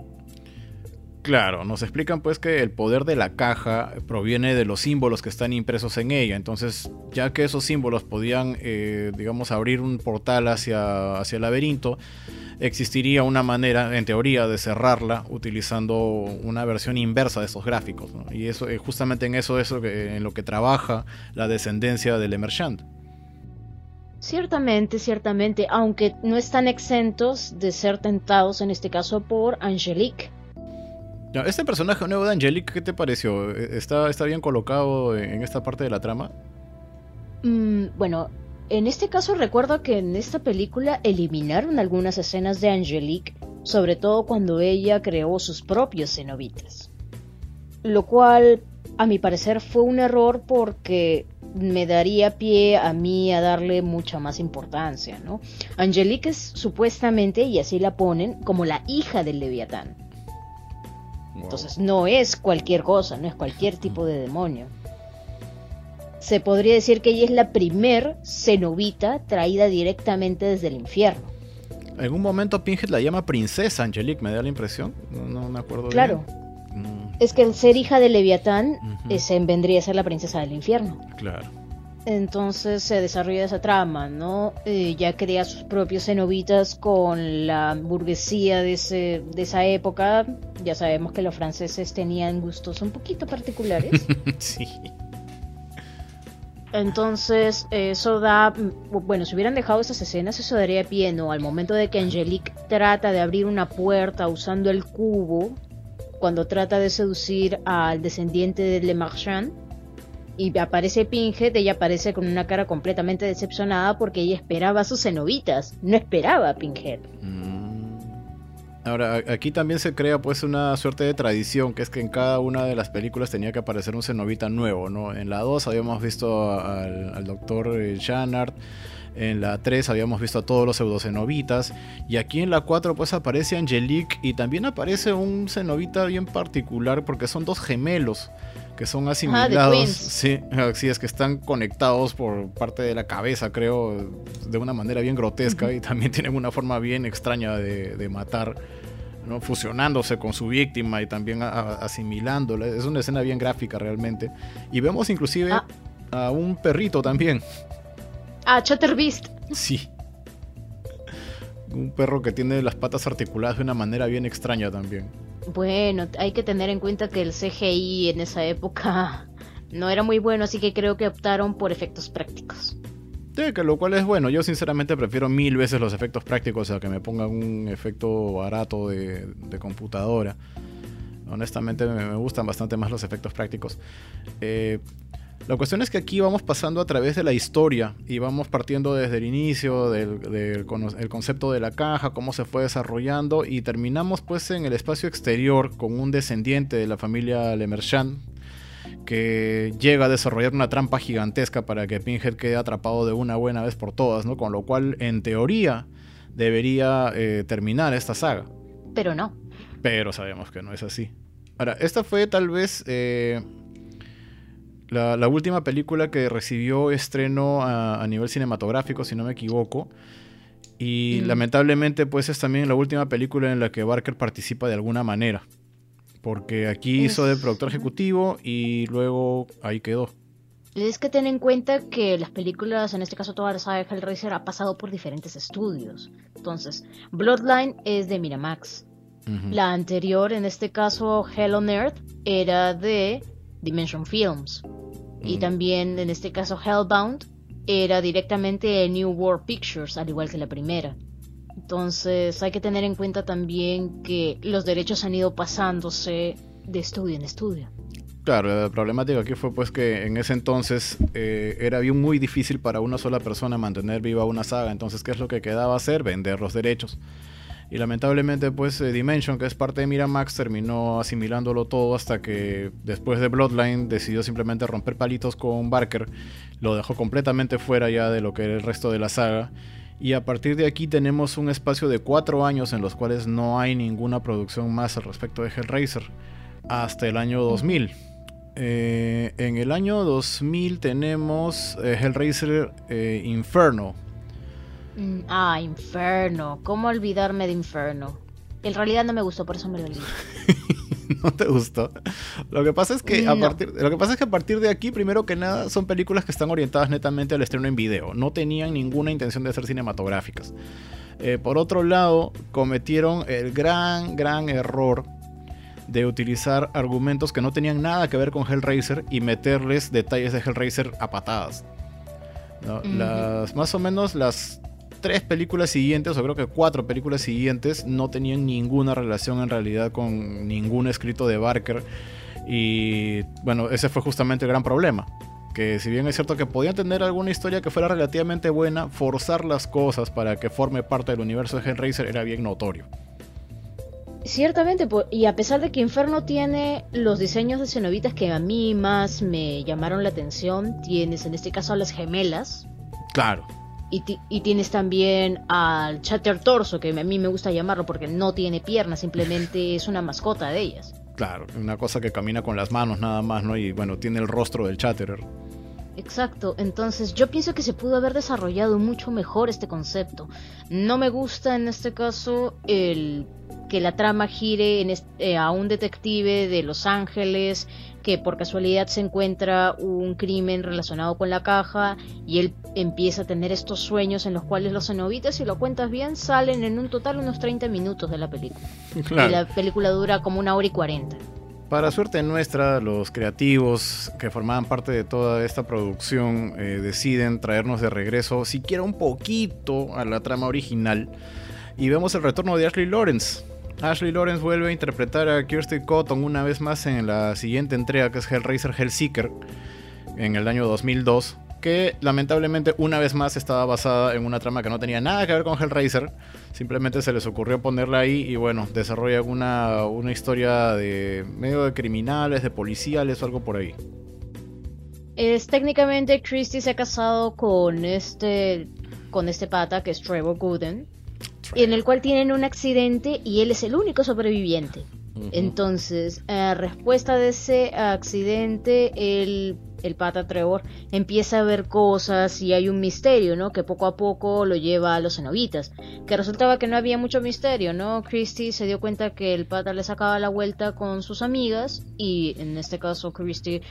Claro, nos explican pues que el poder de la caja proviene de los símbolos que están impresos en ella. Entonces, ya que esos símbolos podían, eh, digamos, abrir un portal hacia, hacia el laberinto, existiría una manera, en teoría, de cerrarla utilizando una versión inversa de esos gráficos. Y eso, eh, justamente en eso es en lo que trabaja la descendencia del Emergent. Ciertamente, ciertamente, aunque no están exentos de ser tentados en este caso por Angelique este personaje nuevo de Angelique, ¿qué te pareció? ¿E-, ¿Está, está bien colocado en esta parte de la trama? Mm, bueno, en este caso recuerdo que en esta película eliminaron algunas escenas de Angelique, sobre todo cuando ella creó sus propios cenobitas. Lo cual, a mi parecer, fue un error porque me daría pie a mí a darle mucha más importancia, ¿no? Angelique es supuestamente, y así la ponen, como la hija del Leviatán. Entonces no es cualquier cosa, no es cualquier tipo de demonio. Se podría decir que ella es la primer cenobita traída directamente desde el infierno. En un momento Pinhead la llama princesa Angelique, me da la impresión. No, me acuerdo claro. Mm. Es que el ser hija de Leviatán vendría a ser la princesa del infierno. Claro. Entonces se desarrolla esa trama, ¿no? Eh, ya crea sus propios cenobitas con la burguesía de, ese, de esa época. Ya sabemos que los franceses tenían gustos un poquito particulares. sí. Entonces, eso da. Bueno, si hubieran dejado esas escenas, eso daría pie, ¿no? Al momento de que Angelique trata de abrir una puerta usando el cubo, cuando trata de seducir al descendiente de Le Marchand y aparece Pinhead, ella aparece con una cara completamente decepcionada porque ella esperaba a sus cenobitas, no esperaba a Pinhead. Mm. Ahora, aquí también se crea pues una suerte de tradición, que es que en cada una de las películas tenía que aparecer un cenobita nuevo, ¿no? En la 2 habíamos visto al, doctor Shanard, en la 3 habíamos visto a todos los pseudocenobitas, y aquí en la 4 pues aparece Angelique y también aparece un cenobita bien particular porque son dos gemelos que son asimilados. sí, así es que están conectados por parte de la cabeza, creo, de una manera bien grotesca y también tienen una forma bien extraña de, matar. ¿no? fusionándose con su víctima y también asimilándola. Es una escena bien gráfica realmente. Y vemos inclusive ah. a un perrito también. Ah, Chatterbeast. Sí. Un perro que tiene las patas articuladas de una manera bien extraña también. Bueno, hay que tener en cuenta que el CGI en esa época no era muy bueno, así que creo que optaron por efectos prácticos. Sí, que lo cual es bueno. Yo sinceramente prefiero mil veces los efectos prácticos a que me pongan un efecto barato de, computadora. Honestamente me, gustan bastante más los efectos prácticos. Eh, la cuestión es que aquí vamos pasando a través de la historia y vamos partiendo desde el inicio del, concepto de la caja, cómo se fue desarrollando y terminamos pues en el espacio exterior con un descendiente de la familia Lemerchand que llega a desarrollar una trampa gigantesca para que Pinhead quede atrapado de una buena vez por todas, ¿no? Con lo cual, en teoría, debería eh, terminar esta saga. Pero no. Pero sabemos que no es así. Ahora, esta fue tal vez eh, la, última película que recibió estreno a, nivel cinematográfico, si no me equivoco. Y mm. lamentablemente, pues es también la última película en la que Barker participa de alguna manera. Porque aquí hizo de productor ejecutivo y luego ahí quedó. Es que ten en cuenta que las películas, en este caso toda la saga de Hellraiser, ha pasado por diferentes estudios. Entonces, Bloodline es de Miramax. La anterior, en este caso Hell on Earth, era de Dimension Films. Y también, en este caso, Hellbound era directamente de New World Pictures, al igual que la primera. Entonces hay que tener en cuenta también que los derechos han ido pasándose de estudio en estudio. Claro, la problemática aquí fue pues que en ese entonces eh, era bien muy difícil para una sola persona mantener viva una saga, entonces ¿qué es lo que quedaba hacer? Vender los derechos. Y lamentablemente pues eh, Dimension, que es parte de Miramax, terminó asimilándolo todo hasta que después de Bloodline decidió simplemente romper palitos con Barker, lo dejó completamente fuera ya de lo que era el resto de la saga. Y a partir de aquí tenemos un espacio de cuatro años en los cuales no hay ninguna producción más al respecto de Hellraiser, hasta el año 2000 eh, en el año 2000 tenemos eh, Hellraiser Inferno. Mm, ah, Inferno. ¿Cómo olvidarme de Inferno? En realidad no me gustó, por eso me lo leí. no te gustó. Lo que pasa es que a partir lo que pasa es que a partir de aquí, primero que nada, son películas que están orientadas netamente al estreno en video. No tenían ninguna intención de ser cinematográficas. por otro lado, cometieron el gran, gran error de utilizar argumentos que no tenían nada que ver con Hellraiser y meterles detalles de Hellraiser a patadas. las, más o menos las tres películas siguientes, o creo que cuatro películas siguientes, no tenían ninguna relación en realidad con ningún escrito de Barker. Y bueno, ese fue justamente el gran problema. Que si bien es cierto que podían tener alguna historia que fuera relativamente buena, forzar las cosas para que forme parte del universo de Hellraiser era bien notorio. Ciertamente, y a pesar de que Inferno tiene los diseños de cenobitas que a mí más me llamaron la atención, tienes en este caso a las gemelas. Claro. Y, tienes también al Chatter Torso, que a mí me gusta llamarlo porque no tiene piernas, simplemente es una mascota de ellas. Claro, una cosa que camina con las manos nada más, ¿no? Y bueno, tiene el rostro del Chatterer. Exacto, entonces yo pienso que se pudo haber desarrollado mucho mejor este concepto. No me gusta en este caso el que la trama gire en eh, a un detective de Los Ángeles que por casualidad se encuentra un crimen relacionado con la caja y él empieza a tener estos sueños en los cuales los cenobitas, si lo cuentas bien, salen en un total unos 30 minutos de la película. Y la película dura como una hora y 40. Para suerte nuestra, los creativos que formaban parte de toda esta producción eh, deciden traernos de regreso, siquiera un poquito, a la trama original. Y vemos el retorno de Ashley Lawrence, Ashley Lawrence vuelve a interpretar a Kirsty Cotton una vez más en la siguiente entrega que es Hellraiser Hellseeker en el año 2002 que lamentablemente una vez más estaba basada en una trama que no tenía nada que ver con Hellraiser, simplemente se les ocurrió ponerla ahí y bueno, desarrolla una, una historia de medio de criminales, de policiales o algo por ahí. Es técnicamente Christie se ha casado con este con este pata que es Trevor Gooden en el cual tienen un accidente y él es el único sobreviviente. Entonces, a respuesta de ese accidente, el, el pata Trevor empieza a ver cosas y hay un misterio, ¿no? Que poco a poco lo lleva a los cenobitas. Que resultaba que no había mucho misterio, ¿no? Christy se dio cuenta que el pata le sacaba la vuelta con sus amigas y en este caso Christy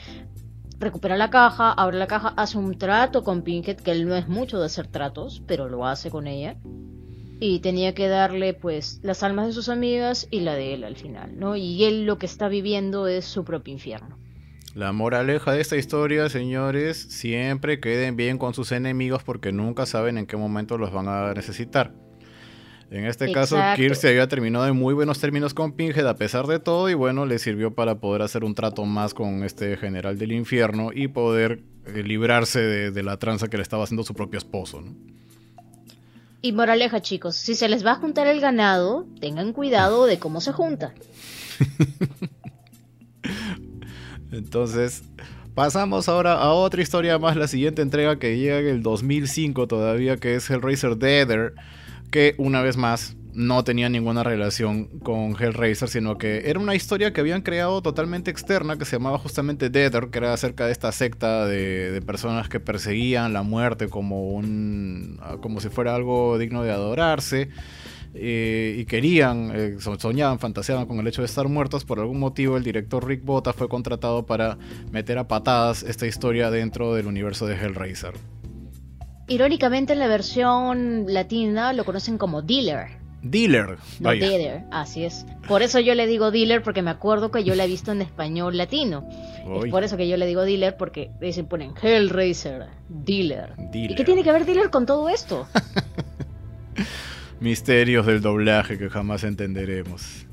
recupera la caja, abre la caja, hace un trato con Pinkett, que él no es mucho de hacer tratos, pero lo hace con ella y tenía que darle pues las almas de sus amigas y la de él al final, ¿no? Y él lo que está viviendo es su propio infierno. La moraleja de esta historia, señores, siempre queden bien con sus enemigos porque nunca saben en qué momento los van a necesitar. En este caso, Kirst había terminado en muy buenos términos con Pinhead a pesar de todo y bueno, le sirvió para poder hacer un trato más con este general del infierno y poder eh, librarse de, de, la tranza que le estaba haciendo su propio esposo. ¿no? Y moraleja, chicos, si se les va a juntar el ganado, tengan cuidado de cómo se junta. Entonces, pasamos ahora a otra historia más, la siguiente entrega que llega en el 2005 todavía, que es Hellraiser Deader, que una vez más no tenía ninguna relación con Hellraiser, sino que era una historia que habían creado totalmente externa que se llamaba justamente Deader, que era acerca de esta secta de, personas que perseguían la muerte como un como si fuera algo digno de adorarse. eh, y querían, eh, soñaban, fantaseaban con el hecho de estar muertos, por algún motivo el director Rick Bota fue contratado para meter a patadas esta historia dentro del universo de Hellraiser. Irónicamente en la versión latina lo conocen como Dealer. Dealer. No, dealer, así es. Por eso yo le digo dealer porque me acuerdo que yo la he visto en español latino. Es por eso que yo le digo dealer porque dicen ponen Hellraiser, dealer. dealer. ¿Y qué tiene que ver dealer con todo esto? Misterios del doblaje que jamás entenderemos.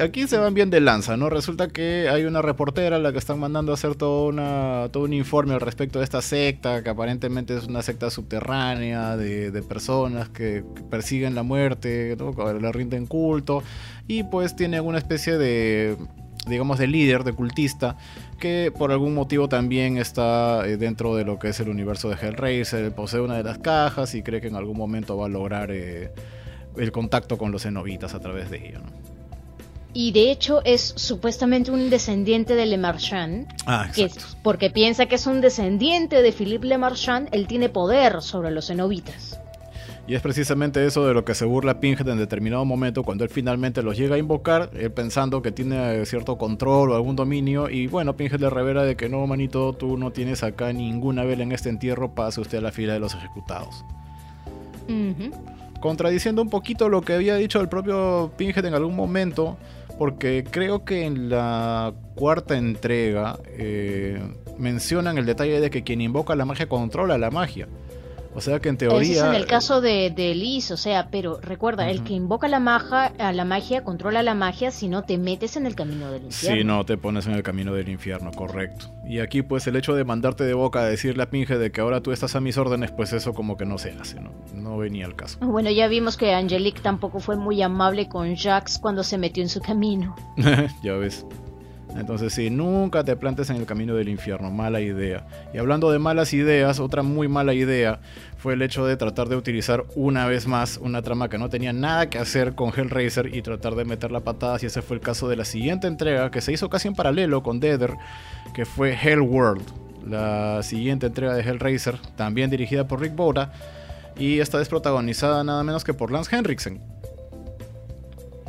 Aquí se van bien de lanza, ¿no? Resulta que hay una reportera a la que están mandando a hacer todo, una, todo un informe al respecto de esta secta, que aparentemente es una secta subterránea de, personas que, persiguen la muerte, ¿no? le rinden culto, y pues tiene una especie de digamos, de líder, de cultista, que por algún motivo también está eh, dentro de lo que es el universo de Hellraiser, posee una de las cajas y cree que en algún momento va a lograr eh, el contacto con los cenobitas a través de ella. Y de hecho es supuestamente un descendiente de Le Marchand, ah, que porque piensa que es un descendiente de Philippe Le Marchand, él tiene poder sobre los cenobitas. Y es precisamente eso de lo que se burla Pinhead en determinado momento cuando él finalmente los llega a invocar, él pensando que tiene cierto control o algún dominio. Y bueno, Pinhead le revela de que no, manito, tú no tienes acá ninguna vela en este entierro, pase usted a la fila de los ejecutados. Contradiciendo un poquito lo que había dicho el propio Pinhead en algún momento, porque creo que en la cuarta entrega eh, mencionan el detalle de que quien invoca la magia controla la magia. O sea que en teoría. es en el caso de, de Liz, o sea, pero recuerda, el que invoca la magia, a la magia controla la magia si no te metes en el camino del infierno. Si no te pones en el camino del infierno, correcto. Y aquí, pues, el hecho de mandarte de boca a decirle a Pinge de que ahora tú estás a mis órdenes, pues eso como que no se hace, ¿no? No venía al caso. Bueno, ya vimos que Angelique tampoco fue muy amable con Jax cuando se metió en su camino. ya ves. Entonces sí, nunca te plantes en el camino del infierno, mala idea. Y hablando de malas ideas, otra muy mala idea fue el hecho de tratar de utilizar una vez más una trama que no tenía nada que hacer con Hellraiser y tratar de meter la patada, y ese fue el caso de la siguiente entrega que se hizo casi en paralelo con Deader, que fue Hellworld, la siguiente entrega de Hellraiser, también dirigida por Rick Bora, y esta vez protagonizada nada menos que por Lance Henriksen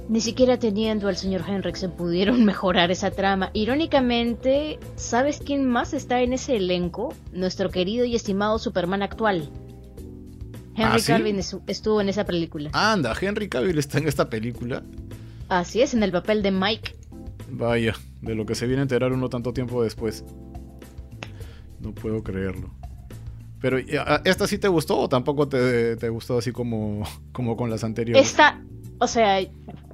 ni siquiera teniendo al señor Henriksen pudieron mejorar esa trama. Irónicamente, ¿sabes quién más está en ese elenco? Nuestro querido y estimado Superman actual. Henry ¿Ah, Cavill estuvo en esa película. Anda, Henry Cavill está en esta película. Así es, en el papel de Mike. Vaya, de lo que se viene a enterar uno tanto tiempo después. No puedo creerlo. Pero, ¿esta sí te gustó o tampoco te, te gustó así como, como con las anteriores? Esta, o sea,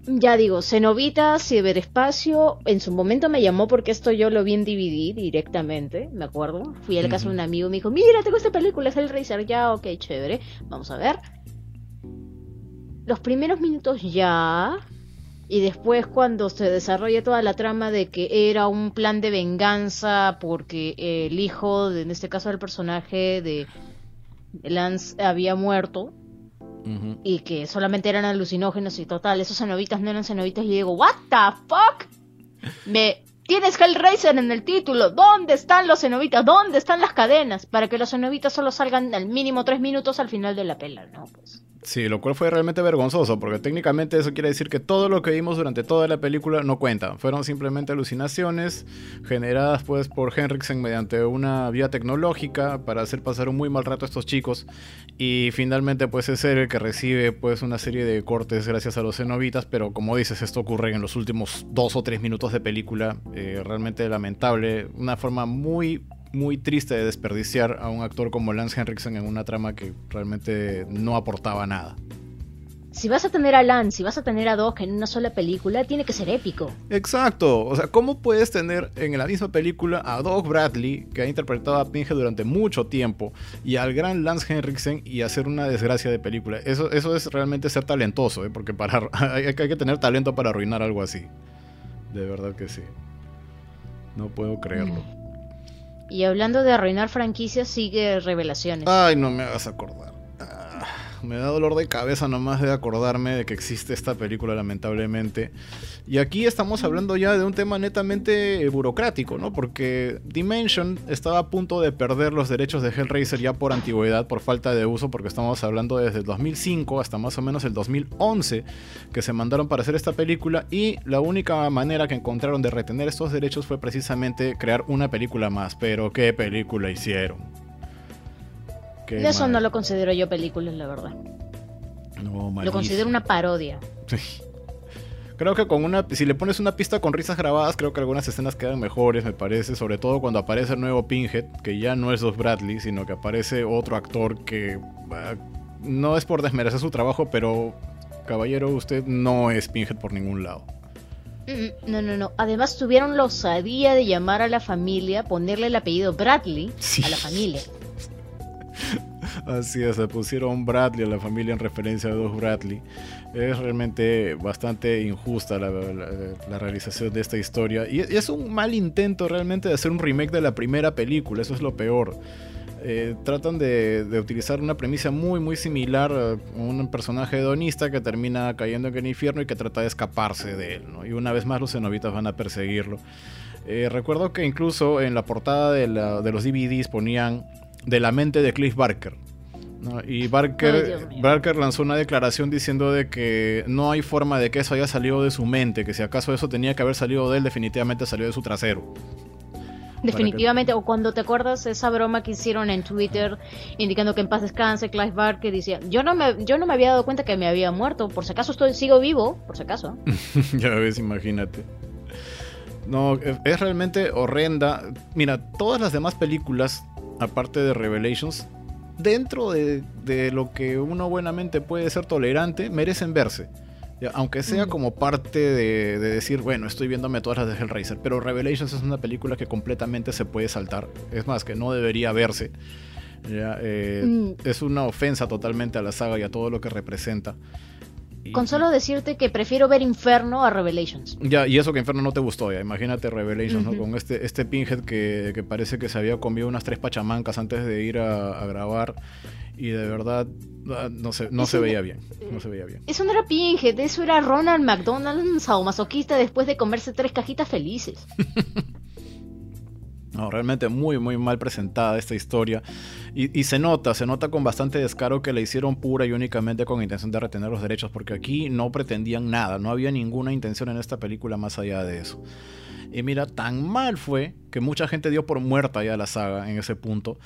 ya digo, Cenovita, Ciberespacio, en su momento me llamó porque esto yo lo vi en DVD directamente, me acuerdo. Fui al caso de un amigo y me dijo, mira, tengo esta película, es el Racer, ya, ok, chévere, vamos a ver. Los primeros minutos ya, y después cuando se desarrolla toda la trama de que era un plan de venganza porque el hijo, de, en este caso el personaje de Lance, había muerto y que solamente eran alucinógenos y total, esos cenobitas no eran cenobitas y digo, what the fuck? Me tienes Hellraiser en el título, ¿dónde están los cenobitas? ¿Dónde están las cadenas? Para que los cenobitas solo salgan al mínimo tres minutos al final de la pela, ¿no? Pues. Sí, lo cual fue realmente vergonzoso, porque técnicamente eso quiere decir que todo lo que vimos durante toda la película no cuenta. Fueron simplemente alucinaciones generadas pues por Henriksen mediante una vía tecnológica para hacer pasar un muy mal rato a estos chicos. Y finalmente pues es él el que recibe pues una serie de cortes gracias a los cenobitas, pero como dices, esto ocurre en los últimos dos o tres minutos de película. Eh, realmente lamentable, una forma muy muy triste de desperdiciar a un actor como Lance Henriksen en una trama que realmente no aportaba nada. Si vas a tener a Lance, si vas a tener a Doc en una sola película, tiene que ser épico. Exacto. O sea, ¿cómo puedes tener en la misma película a Doc Bradley, que ha interpretado a Pinhead durante mucho tiempo, y al gran Lance Henriksen y hacer una desgracia de película? Eso, eso es realmente ser talentoso, ¿eh? porque para, hay, hay que tener talento para arruinar algo así. De verdad que sí. No puedo creerlo. Mm. Y hablando de arruinar franquicias, sigue Revelaciones. Ay, no me hagas acordar. Me da dolor de cabeza nomás de acordarme de que existe esta película, lamentablemente. Y aquí estamos hablando ya de un tema netamente burocrático, ¿no? Porque Dimension estaba a punto de perder los derechos de Hellraiser ya por antigüedad, por falta de uso, porque estamos hablando desde el 2005 hasta más o menos el 2011 que se mandaron para hacer esta película y la única manera que encontraron de retener estos derechos fue precisamente crear una película más. Pero ¿qué película hicieron? Eso no lo considero yo película, la verdad. lo considero una parodia. Creo que con una, si le pones una pista con risas grabadas, creo que algunas escenas quedan mejores, me parece. Sobre todo cuando aparece el nuevo Pinhead, que ya no es Dos Bradley, sino que aparece otro actor que ah, no es por desmerecer su trabajo, pero caballero, usted no es Pinhead por ningún lado. Mm, no, no, no. Además tuvieron la osadía de llamar a la familia, ponerle el apellido Bradley a la familia. Así es, se pusieron Bradley a la familia en referencia a dos Bradley. Es realmente bastante injusta la, realización de esta historia. Y es un mal intento realmente de hacer un remake de la primera película, eso es lo peor. Eh, tratan de, utilizar una premisa muy muy similar a un personaje hedonista que termina cayendo en el infierno y que trata de escaparse de él. Y una vez más los cenobitas van a perseguirlo. Eh, recuerdo que incluso en la portada de, de los DVDs ponían de la mente de Cliff Barker. Y Barker, Barker lanzó una declaración diciendo de que no hay forma de que eso haya salido de su mente, que si acaso eso tenía que haber salido de él, definitivamente salió de su trasero. Definitivamente, o cuando te acuerdas esa broma que hicieron en Twitter indicando que en paz descanse, Clive Barker decía, yo no me, yo no me había dado cuenta que me había muerto, por si acaso estoy, sigo vivo, por si acaso. ya ves, imagínate. No, es realmente horrenda. Mira, todas las demás películas aparte de Revelations, dentro de, lo que uno buenamente puede ser tolerante, merecen verse. aunque sea como parte de, decir, bueno, estoy viéndome todas las de Hellraiser, pero Revelations es una película que completamente se puede saltar. Es más, que no debería verse. Eh, mm. Es una ofensa totalmente a la saga y a todo lo que representa. Con solo decirte que prefiero ver Inferno a Revelations. Ya, y eso que Inferno no te gustó, ya. Imagínate Revelations, ¿no? Con este, este Pinhead que, parece que se había comido unas tres pachamancas antes de ir a, grabar. Y de verdad, ah, no se, no se veía bien. No se veía bien. Eso no era Pinhead, eso era Ronald McDonald, un sadomasoquista después de comerse tres cajitas felices. No, realmente muy, muy mal presentada esta historia. Y, se nota, se nota con bastante descaro que la hicieron pura y únicamente con intención de retener los derechos, porque aquí no pretendían nada, no había ninguna intención en esta película más allá de eso. Y mira, tan mal fue que mucha gente dio por muerta ya la saga en ese punto.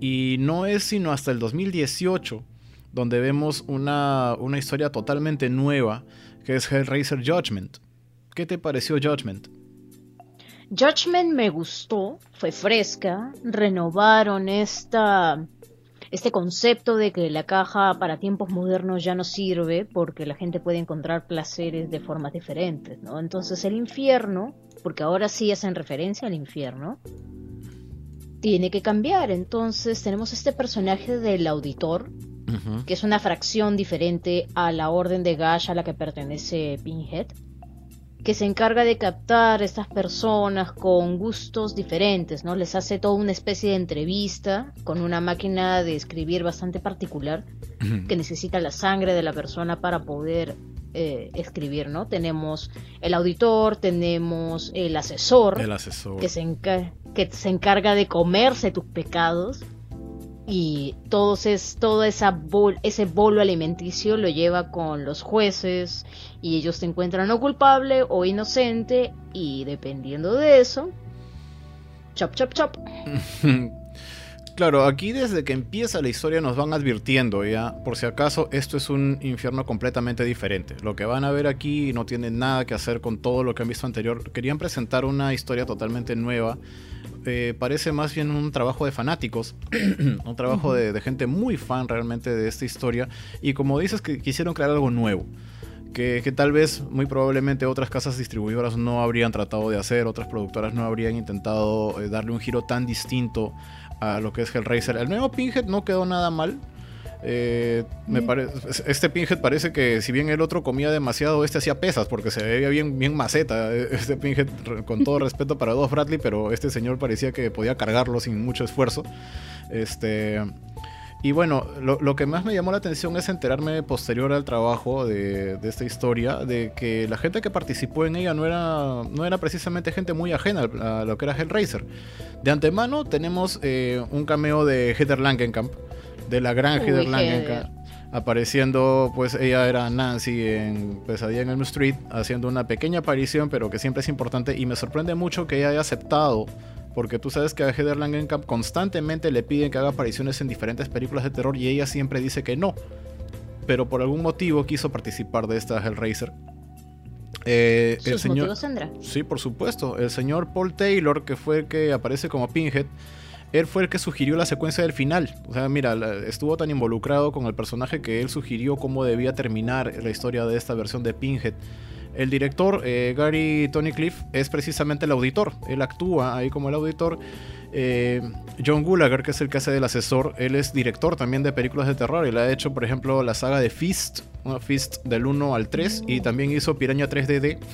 Y no es sino hasta el 2018 donde vemos una, una historia totalmente nueva, que es Hellraiser Judgment. ¿Qué te pareció Judgment? Judgment me gustó, fue fresca, renovaron esta, este concepto de que la caja para tiempos modernos ya no sirve porque la gente puede encontrar placeres de formas diferentes, ¿no? Entonces el infierno, porque ahora sí hacen referencia al infierno, tiene que cambiar. Entonces tenemos este personaje del auditor, que es una fracción diferente a la orden de Gash a la que pertenece Pinhead que se encarga de captar a estas personas con gustos diferentes, ¿no? Les hace toda una especie de entrevista con una máquina de escribir bastante particular que necesita la sangre de la persona para poder eh, escribir, ¿no? Tenemos el auditor, tenemos el asesor, el asesor. Que, se que se encarga de comerse tus pecados y todo, es, todo esa ese bolo alimenticio lo lleva con los jueces y ellos te encuentran o culpable o inocente y dependiendo de eso, chop, chop, chop. Claro, aquí desde que empieza la historia nos van advirtiendo ya, por si acaso esto es un infierno completamente diferente. Lo que van a ver aquí no tiene nada que hacer con todo lo que han visto anterior. Querían presentar una historia totalmente nueva eh, parece más bien un trabajo de fanáticos, un trabajo de, gente muy fan realmente de esta historia. Y como dices, que quisieron crear algo nuevo. Que, tal vez, muy probablemente, otras casas distribuidoras no habrían tratado de hacer, otras productoras no habrían intentado eh, darle un giro tan distinto a lo que es Hellraiser. El nuevo Pinhead no quedó nada mal. Eh, me este Pinhead parece que si bien el otro comía demasiado, este hacía pesas porque se veía bien, bien maceta. Eh, este Pinhead, con todo respeto para dos Bradley, pero este señor parecía que podía cargarlo sin mucho esfuerzo. Este. Y bueno, lo, que más me llamó la atención es enterarme posterior al trabajo de, esta historia, de que la gente que participó en ella no era, no era precisamente gente muy ajena a lo que era Hellraiser. De antemano tenemos eh, un cameo de Heather Langenkamp, de la gran Heather Langenkamp, apareciendo, pues ella era Nancy en Pesadilla en Elm Street, haciendo una pequeña aparición, pero que siempre es importante, y me sorprende mucho que ella haya aceptado porque tú sabes que a Heather Langenkamp constantemente le piden que haga apariciones en diferentes películas de terror y ella siempre dice que no. Pero por algún motivo quiso participar de esta Hellraiser. Eh, el señor, Sí, por supuesto. El señor Paul Taylor, que fue el que aparece como Pinhead, él fue el que sugirió la secuencia del final. O sea, mira, estuvo tan involucrado con el personaje que él sugirió cómo debía terminar la historia de esta versión de Pinhead. El director, eh, Gary Tony Cliff, es precisamente el auditor. Él actúa ahí como el auditor. Eh, John Gulager, que es el que hace del asesor, él es director también de películas de terror. Él ha hecho, por ejemplo, la saga de Fist, Fist del 1 al 3, y también hizo Piraña 3DD.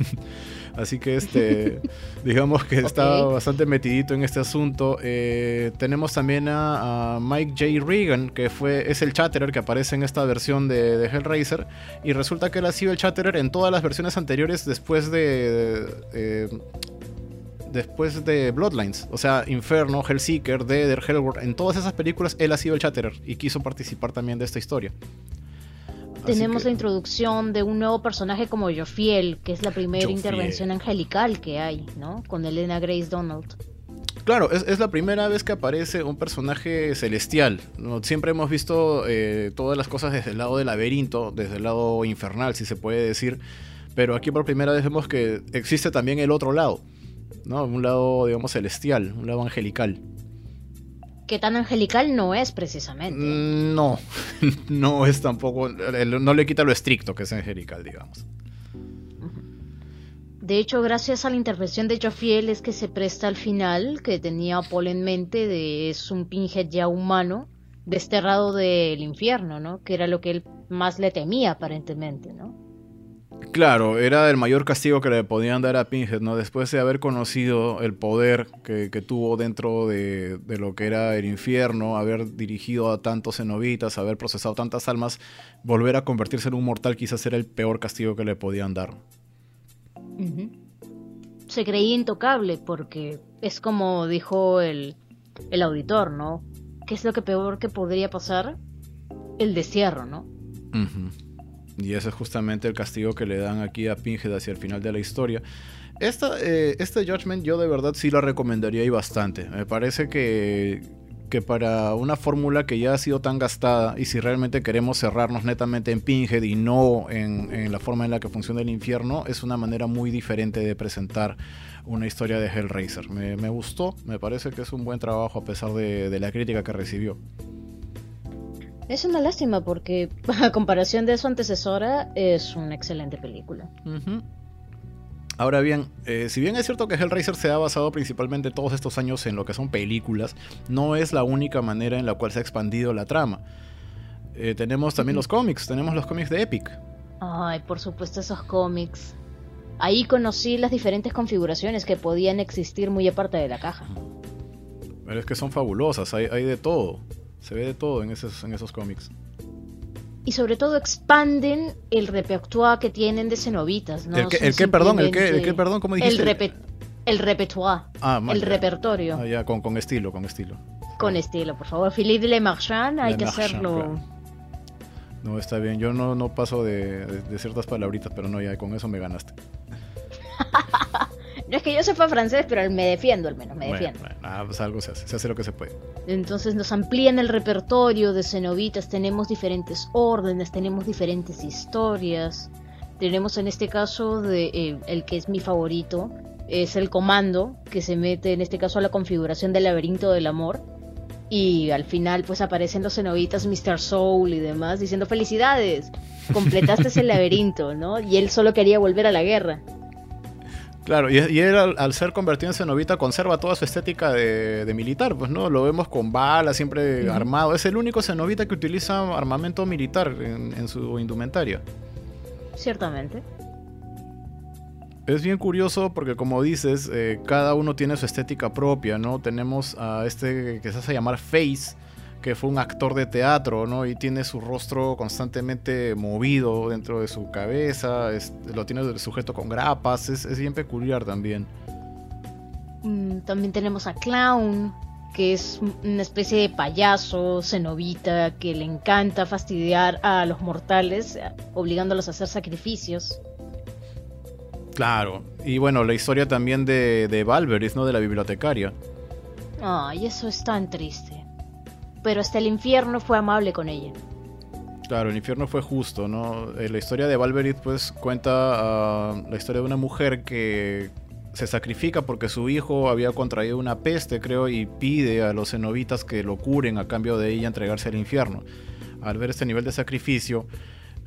Así que este, digamos que está bastante metidito en este asunto. Eh, tenemos también a, Mike J. Regan, que fue, es el Chatterer que aparece en esta versión de, Hellraiser. Y resulta que él ha sido el Chatterer en todas las versiones anteriores después de. Eh, después de Bloodlines, o sea, Inferno, Hellseeker, Deader, Hellworld, en todas esas películas él ha sido el Chatterer y quiso participar también de esta historia. Tenemos la introducción de un nuevo personaje como Jofiel, que es la primera intervención angelical que hay, ¿no? Con Elena Grace Donald. Claro, es, la primera vez que aparece un personaje celestial. Siempre hemos visto eh, todas las cosas desde el lado del laberinto, desde el lado infernal, si se puede decir. Pero aquí por primera vez vemos que existe también el otro lado, ¿no? Un lado, digamos, celestial, un lado angelical que tan angelical no es precisamente. Mm, no, no es tampoco, no le quita lo estricto que es angelical, digamos. De hecho, gracias a la intervención de Jofiel es que se presta al final, que tenía Paul en mente, de es un Pinhead ya humano, desterrado del infierno, ¿no? Que era lo que él más le temía aparentemente, ¿no? Claro, era el mayor castigo que le podían dar a Pinhead, ¿no? Después de haber conocido el poder que, tuvo dentro de, lo que era el infierno, haber dirigido a tantos cenobitas, haber procesado tantas almas, volver a convertirse en un mortal quizás era el peor castigo que le podían dar. Se creía intocable porque es como dijo el, auditor, ¿no? ¿Qué es lo que peor que podría pasar? El destierro, ¿no? Y ese es justamente el castigo que le dan aquí a Pinhead hacia el final de la historia. Esta, eh, este Judgment yo de verdad sí lo recomendaría y bastante. Me parece que, que para una fórmula que ya ha sido tan gastada y si realmente queremos cerrarnos netamente en Pinhead y no en, la forma en la que funciona el infierno, es una manera muy diferente de presentar una historia de Hellraiser. Me, gustó, me parece que es un buen trabajo a pesar de la crítica que recibió. Es una lástima porque a comparación de su antecesora es una excelente película. Ahora bien, eh, si bien es cierto que Hellraiser se ha basado principalmente todos estos años en lo que son películas, no es la única manera en la cual se ha expandido la trama. Eh, tenemos también los cómics, tenemos los cómics de Epic. Ay, por supuesto esos cómics. Ahí conocí las diferentes configuraciones que podían existir muy aparte de la caja. Pero es que son fabulosas, hay de todo. Se ve de todo en esos, en esos cómics. Y sobre todo expanden el repertoire que tienen de cenobitas, ¿no? ¿El qué, perdón? ¿El qué, el perdón? ¿Cómo dijiste? El, el repertoire. Ah, el repertorio. Ah, ya, con, con, estilo, con estilo. Con estilo, por favor. Philippe Le Marchand, hay que hacerlo. No, está bien. Yo no, no paso de, de, ciertas palabritas, pero no, ya con eso me ganaste. No es que yo sepa francés, pero me defiendo al menos, me defiendo. ah, pues algo se hace, se hace lo que se puede. Entonces nos amplían el repertorio de cenobitas, tenemos diferentes órdenes, tenemos diferentes historias. Tenemos en este caso de, eh, el que es mi favorito, es el comando que se mete en este caso a la configuración del laberinto del amor. Y al final pues aparecen los cenobitas Mr. Soul y demás diciendo felicidades, completaste el laberinto, ¿no? Y él solo quería volver a la guerra. Claro, y, él al, ser convertido en cenobita conserva toda su estética de, militar, pues no, lo vemos con balas, siempre armado. Es el único cenobita que utiliza armamento militar en, su indumentaria. Ciertamente. Es bien curioso porque como dices, eh, cada uno tiene su estética propia, ¿no? Tenemos a este que se hace llamar Face, que fue un actor de teatro, ¿no? Y tiene su rostro constantemente movido dentro de su cabeza, lo tiene sujeto con grapas, es, bien peculiar también. Mm, también tenemos a Clown, que es una especie de payaso, cenovita, que le encanta fastidiar a los mortales, obligándolos a hacer sacrificios. Claro, y bueno, la historia también de, de Valveris, ¿no? De la bibliotecaria. Ay, eso es tan triste pero hasta el infierno fue amable con ella. Claro, el infierno fue justo, ¿no? Eh, la historia de Valverit pues cuenta ah, la historia de una mujer que se sacrifica porque su hijo había contraído una peste, creo, y pide a los cenobitas que lo curen a cambio de ella entregarse al infierno. Al ver este nivel de sacrificio,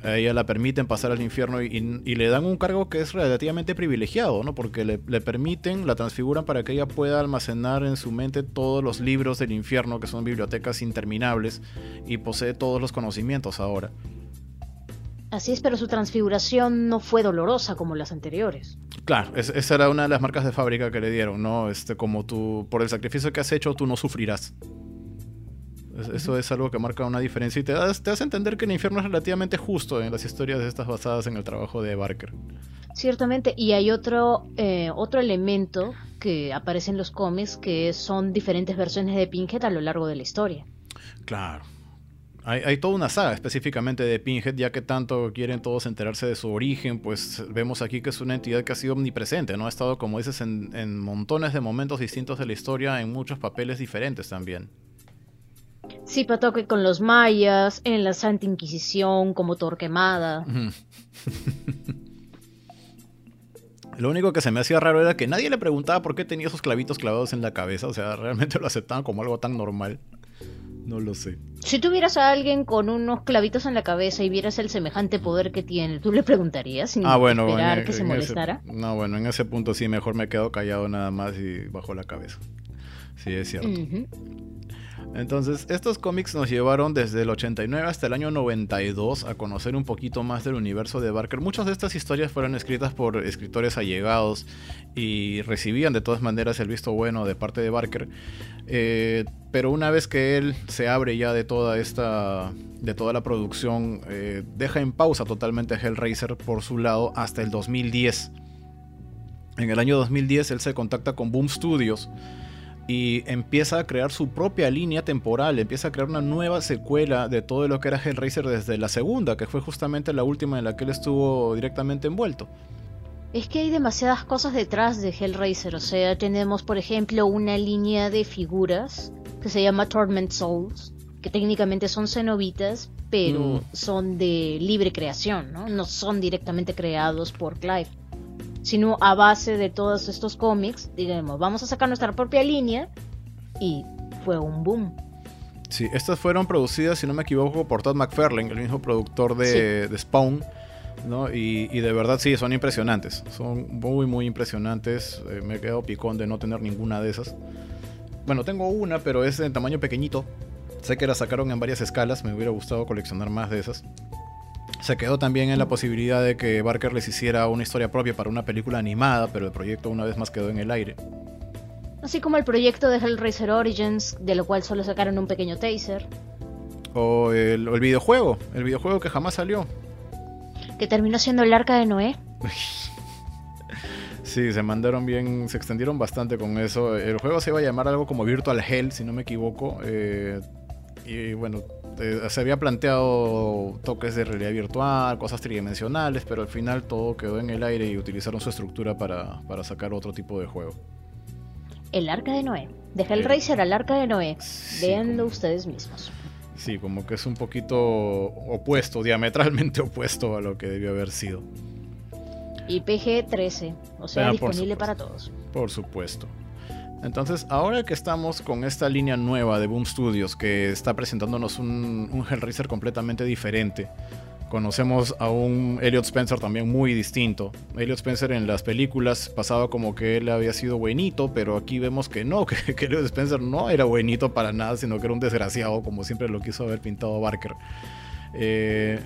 a ella la permiten pasar al infierno y, le dan un cargo que es relativamente privilegiado, ¿no? Porque le, permiten, la transfiguran para que ella pueda almacenar en su mente todos los libros del infierno, que son bibliotecas interminables, y posee todos los conocimientos ahora. Así es, pero su transfiguración no fue dolorosa como las anteriores. Claro, esa era una de las marcas de fábrica que le dieron, ¿no? Este, como tú, por el sacrificio que has hecho, tú no sufrirás. Eso es algo que marca una diferencia y te, das, te hace entender que el infierno es relativamente justo en las historias de estas basadas en el trabajo de Barker. Ciertamente, y hay otro, eh, otro elemento que aparece en los cómics que son diferentes versiones de Pinhead a lo largo de la historia. Claro. Hay, hay, toda una saga específicamente de Pinhead, ya que tanto quieren todos enterarse de su origen, pues vemos aquí que es una entidad que ha sido omnipresente, ¿no? Ha estado, como dices, en, en montones de momentos distintos de la historia, en muchos papeles diferentes también. Sí, que con los mayas, en la Santa Inquisición, como Torquemada. Lo único que se me hacía raro era que nadie le preguntaba por qué tenía esos clavitos clavados en la cabeza. O sea, realmente lo aceptaban como algo tan normal. No lo sé. Si tuvieras a alguien con unos clavitos en la cabeza y vieras el semejante poder que tiene, ¿tú le preguntarías sin ah, bueno, esperar que se molestara? no, bueno, en ese punto sí, mejor me quedo callado nada más y bajo la cabeza. Sí, es cierto. Entonces, estos cómics nos llevaron desde el 89 hasta el año 92 a conocer un poquito más del universo de Barker. Muchas de estas historias fueron escritas por escritores allegados y recibían de todas maneras el visto bueno de parte de Barker. Eh, pero una vez que él se abre ya de toda esta, de toda la producción, eh, deja en pausa totalmente a Hellraiser por su lado hasta el 2010. En el año 2010 él se contacta con Boom Studios y empieza a crear su propia línea temporal, empieza a crear una nueva secuela de todo lo que era Hellraiser desde la segunda, que fue justamente la última en la que él estuvo directamente envuelto. Es que hay demasiadas cosas detrás de Hellraiser, o sea, tenemos por ejemplo una línea de figuras que se llama Torment Souls, que técnicamente son cenobitas, pero mm. son de libre creación, ¿no? No son directamente creados por Clive sino a base de todos estos cómics, digamos, vamos a sacar nuestra propia línea y fue un boom. Sí, estas fueron producidas, si no me equivoco, por Todd McFarlane, el mismo productor de, Spawn. ¿no? Y, de verdad sí, son impresionantes. Son muy, muy impresionantes. Eh, me he quedado picón de no tener ninguna de esas. Bueno, tengo una, pero es en tamaño pequeñito. Sé que la sacaron en varias escalas. Me hubiera gustado coleccionar más de esas. Se quedó también en la posibilidad de que Barker les hiciera una historia propia para una película animada, pero el proyecto una vez más quedó en el aire. Así como el proyecto de Hellraiser Origins, de lo cual solo sacaron un pequeño taser. O el, videojuego, el videojuego que jamás salió. Que terminó siendo el arca de Noé. Sí, se mandaron bien, se extendieron bastante con eso. El juego se iba a llamar algo como Virtual Hell, si no me equivoco. Eh, y bueno, eh, se había planteado toques de realidad virtual, cosas tridimensionales, pero al final todo quedó en el aire y utilizaron su estructura para, sacar otro tipo de juego. El arca de Noé. De Hellraiser al arca de Noé. Veanlo ustedes mismos. Sí, como que es un poquito opuesto, diametralmente opuesto a lo que debió haber sido. Y PG-13, o sea, disponible para todos. Por supuesto. Entonces, ahora que estamos con esta línea nueva de Boom Studios que está presentándonos un, un Hellraiser completamente diferente, conocemos a un Elliot Spencer también muy distinto. Elliot Spencer en las películas pasaba como que él había sido buenito, pero aquí vemos que no, que, que Elliot Spencer no era buenito para nada, sino que era un desgraciado, como siempre lo quiso haber pintado Barker. Eh,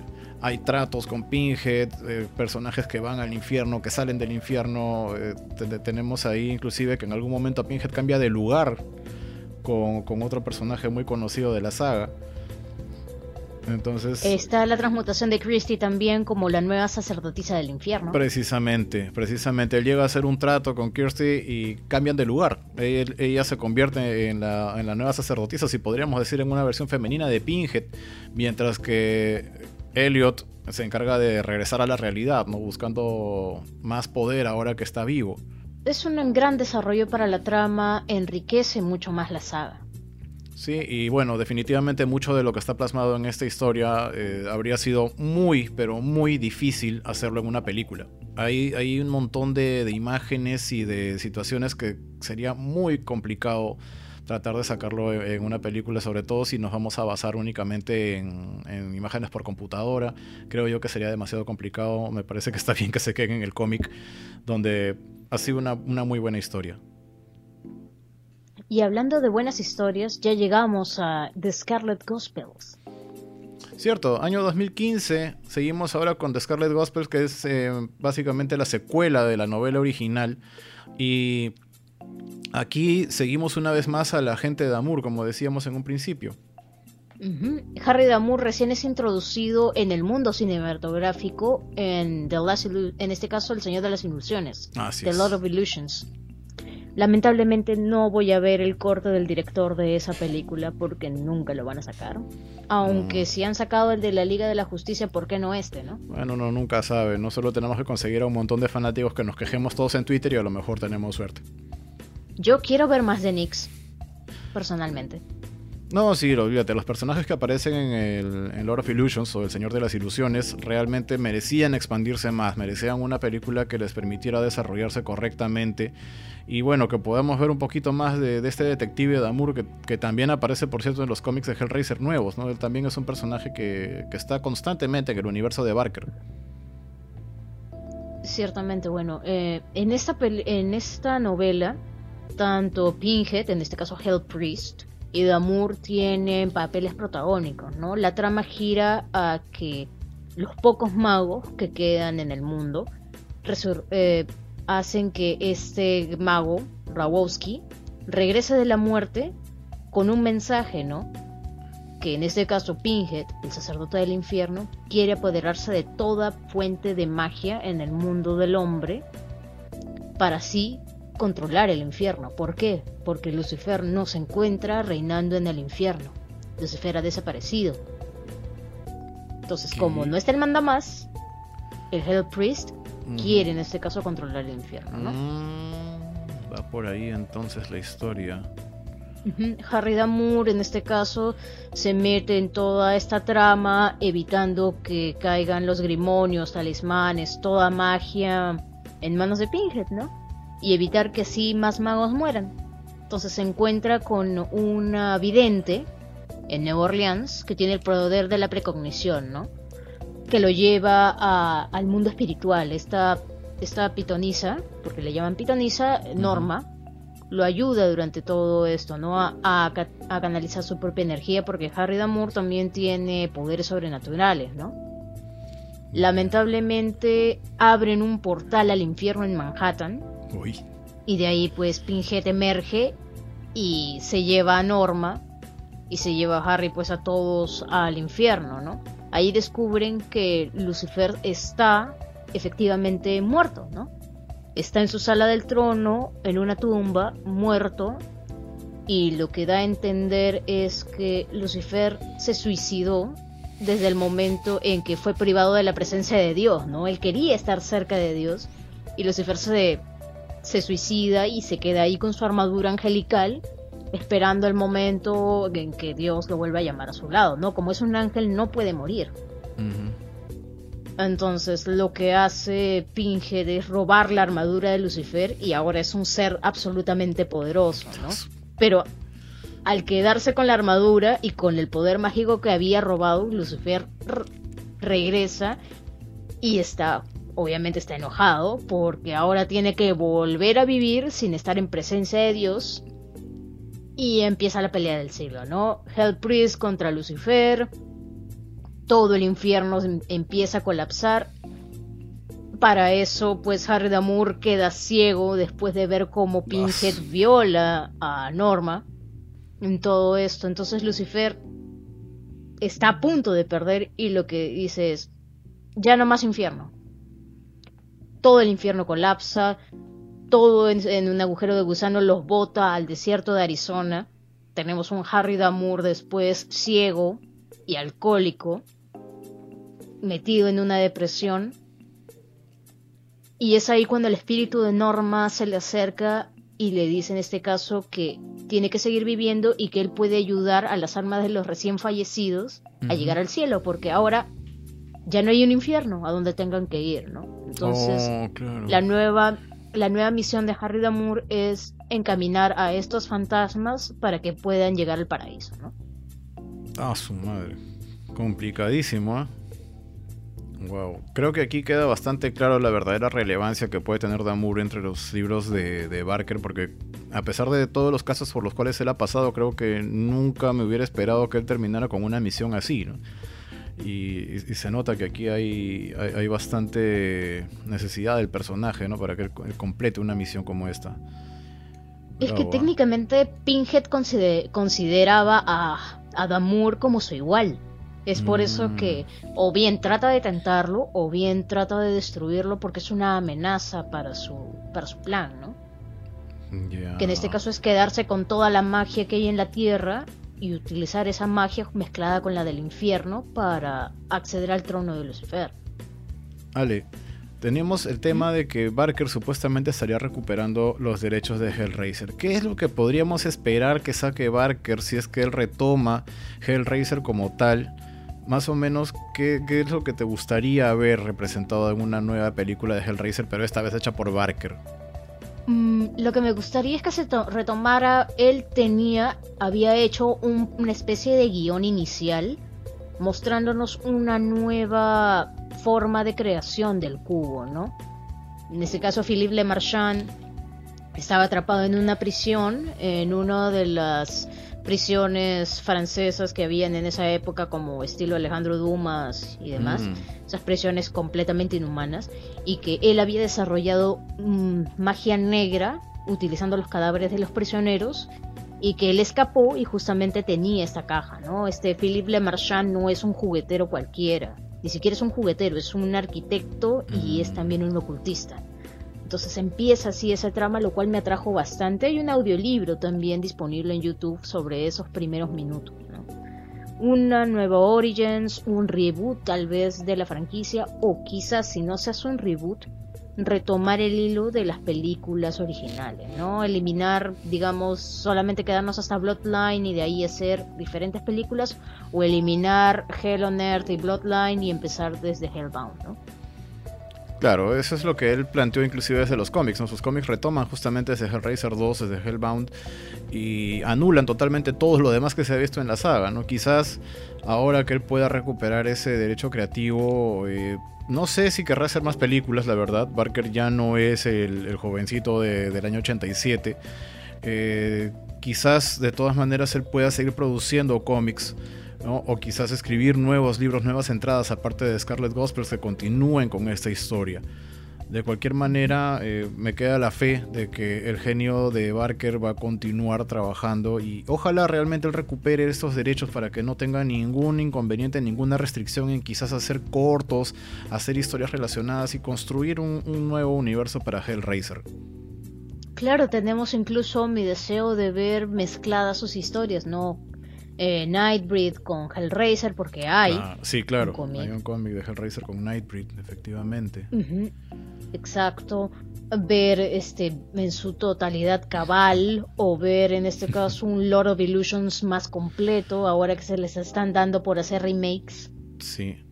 hay tratos con Pinhead, eh, personajes que van al infierno, que salen del infierno. Eh, tenemos ahí inclusive que en algún momento Pinhead cambia de lugar con, con otro personaje muy conocido de la saga. Entonces. Está la transmutación de Christie también como la nueva sacerdotisa del infierno. Precisamente, precisamente. Él llega a hacer un trato con Kirsty y cambian de lugar. Ella, se convierte en la, en la, nueva sacerdotisa, si podríamos decir, en una versión femenina de Pinhead, mientras que Elliot se encarga de regresar a la realidad, ¿no? buscando más poder ahora que está vivo. Es un gran desarrollo para la trama, enriquece mucho más la saga. Sí, y bueno, definitivamente mucho de lo que está plasmado en esta historia eh, habría sido muy, pero muy difícil hacerlo en una película. Hay, hay un montón de, imágenes y de situaciones que sería muy complicado tratar de sacarlo en una película, sobre todo si nos vamos a basar únicamente en, imágenes por computadora. Creo yo que sería demasiado complicado. Me parece que está bien que se quede en el cómic, donde ha sido una muy buena historia. Y hablando de buenas historias, ya llegamos a The Scarlet Gospels. Cierto, año 2015, seguimos ahora con The Scarlet Gospels, que es eh, básicamente la secuela de la novela original. Y aquí seguimos una vez más a la gente de Damour, como decíamos en un principio. Harry Damour recién es introducido en el mundo cinematográfico en, The Last en este caso El Señor de las Ilusiones, The Lord of Illusions. Lamentablemente no voy a ver el corte del director de esa película porque nunca lo van a sacar. Aunque mm. si han sacado el de la Liga de la Justicia, ¿por qué no este, no? Bueno, no, nunca sabe. No solo tenemos que conseguir a un montón de fanáticos que nos quejemos todos en Twitter y a lo mejor tenemos suerte. Yo quiero ver más de Nix, personalmente. No, sí, olvídate. Los personajes que aparecen en, el, en Lord of Illusions o El Señor de las Ilusiones realmente merecían expandirse más, merecían una película que les permitiera desarrollarse correctamente y bueno, que podamos ver un poquito más de, este detective Damour que, que, también aparece, por cierto, en los cómics de Hellraiser nuevos. ¿no? Él también es un personaje que, que está constantemente en el universo de Barker. Ciertamente, bueno, eh, en, esta en esta novela, tanto Pinhead, en este caso Hell Priest, y Damour tienen papeles protagónicos, ¿no? La trama gira a que los pocos magos que quedan en el mundo eh, hacen que este mago, Rawowski, regrese de la muerte con un mensaje, ¿no? Que en este caso Pinhead, el sacerdote del infierno, quiere apoderarse de toda fuente de magia en el mundo del hombre para así controlar el infierno. ¿Por qué? Porque Lucifer no se encuentra reinando en el infierno. Lucifer ha desaparecido. Entonces, como no está el manda más, el Hell Priest quiere en este caso controlar el infierno, ¿no? Mm, va por ahí entonces la historia. Harry Damour en este caso se mete en toda esta trama evitando que caigan los grimonios, talismanes, toda magia en manos de Pinhead, ¿no? Y evitar que así más magos mueran. Entonces se encuentra con una vidente en Nueva Orleans que tiene el poder de la precognición, ¿no? Que lo lleva al mundo espiritual. Esta, esta pitonisa, porque le llaman pitonisa, Norma, lo ayuda durante todo esto, ¿no? A, a, canalizar su propia energía, porque Harry Damour también tiene poderes sobrenaturales, ¿no? Lamentablemente abren un portal al infierno en Manhattan, y de ahí pues Pinhead emerge y se lleva a Norma y se lleva a Harry pues a todos al infierno, ¿no? Ahí descubren que Lucifer está efectivamente muerto, ¿no? Está en su sala del trono, en una tumba, muerto, y lo que da a entender es que Lucifer se suicidó desde el momento en que fue privado de la presencia de Dios, ¿no? Él quería estar cerca de Dios y Lucifer se se suicida y se queda ahí con su armadura angelical esperando el momento en que Dios lo vuelva a llamar a su lado, ¿no? Como es un ángel no puede morir. Entonces lo que hace Pinhead es robar la armadura de Lucifer y ahora es un ser absolutamente poderoso, ¿no? Pero al quedarse con la armadura y con el poder mágico que había robado, Lucifer regresa y está obviamente está enojado porque ahora tiene que volver a vivir sin estar en presencia de Dios. Y empieza la pelea del siglo, ¿no? Hell Priest contra Lucifer. Todo el infierno em, empieza a colapsar. Para eso, pues Harry Damour queda ciego después de ver cómo Pinhead viola a Norma. en todo esto. Entonces Lucifer está a punto de perder y lo que dice es, ya no más infierno. Todo el infierno colapsa, todo en, un agujero de gusano los bota al desierto de Arizona. Tenemos un Harry Damour después ciego y alcohólico, metido en una depresión. Y es ahí cuando el espíritu de Norma se le acerca y le dice en este caso que tiene que seguir viviendo y que él puede ayudar a las almas de los recién fallecidos a llegar al cielo, porque ahora ya no hay un infierno a donde tengan que ir, ¿no? Entonces, oh, la nueva la nueva misión de Harry Damour es encaminar a estos fantasmas para que puedan llegar al paraíso, ¿no? Ah, su madre. Complicadísimo, ¿eh? Wow. Creo que aquí queda bastante claro la verdadera relevancia que puede tener Damour entre los libros de, de, Barker, porque a pesar de todos los casos por los cuales él ha pasado, creo que nunca me hubiera esperado que él terminara con una misión así, ¿no? Y, se nota que aquí hay, hay, bastante necesidad del personaje, ¿no? Para que él, complete una misión como esta. Es que técnicamente Pinhead consideraba a, a Damour como su igual. Es por eso mm. que o bien trata de tentarlo o bien trata de destruirlo porque es una amenaza para su, para su plan, ¿no? Que en este caso es quedarse con toda la magia que hay en la Tierra y utilizar esa magia mezclada con la del infierno para acceder al trono de Lucifer. Ale, tenemos el tema de que Barker supuestamente estaría recuperando los derechos de Hellraiser. ¿Qué es lo que podríamos esperar que saque Barker si es que él retoma Hellraiser como tal? Más o menos, ¿qué, ¿qué, es lo que te gustaría ver representado en una nueva película de Hellraiser, pero esta vez hecha por Barker? Mm, lo que me gustaría es que se retomara, él tenía, había hecho una especie de guion inicial mostrándonos una nueva forma de creación del cubo, ¿no? En este caso, Philippe Le Marchand estaba atrapado en una prisión, en una de las prisiones francesas que habían en esa época, como estilo Alejandro Dumas y demás, mm. esas prisiones completamente inhumanas, y que él había desarrollado mm, magia negra utilizando los cadáveres de los prisioneros y que él escapó y justamente tenía esta caja, ¿no? Este Philippe Le Marchand no es un juguetero cualquiera, ni siquiera es un juguetero, es un arquitecto y es mm. también un ocultista. Entonces empieza así esa trama, lo cual me atrajo bastante. Hay un audiolibro también disponible en YouTube sobre esos primeros minutos. Una nueva Origins, un reboot tal vez de la franquicia, o quizás si no se hace un reboot, retomar el hilo de las películas originales, ¿no? Eliminar, digamos, solamente quedarnos hasta Bloodline y de ahí hacer diferentes películas, o eliminar Hell on Earth y Bloodline y empezar desde Hellbound, ¿no? Claro, eso es lo que él planteó inclusive desde los cómics, ¿no? Sus cómics retoman justamente desde Hellraiser 2, desde Hellbound y anulan totalmente todo lo demás que se ha visto en la saga, ¿no? Quizás ahora que él pueda recuperar ese derecho creativo, eh, no sé si querrá hacer más películas, la verdad. Barker ya no es el, jovencito del año 87. Eh, quizás de todas maneras él pueda seguir produciendo cómics o quizás escribir nuevos libros, nuevas entradas, aparte de Scarlet Gospel, que continúen con esta historia. De cualquier manera, eh, me queda la fe de que el genio de Barker va a continuar trabajando y ojalá realmente él recupere estos derechos para que no tenga ningún inconveniente, ninguna restricción en quizás hacer cortos, hacer historias relacionadas y construir un, un nuevo universo para Hellraiser. Claro, tenemos incluso mi deseo de ver mezcladas sus historias, ¿no? Eh, Nightbreed con Hellraiser, porque hay. Ah, sí, claro. hay un cómic de Hellraiser con Nightbreed, efectivamente. Exacto. Ver este en su totalidad cabal, o ver en este caso un Lord of Illusions más completo, ahora que se les están dando por hacer remakes. Sí.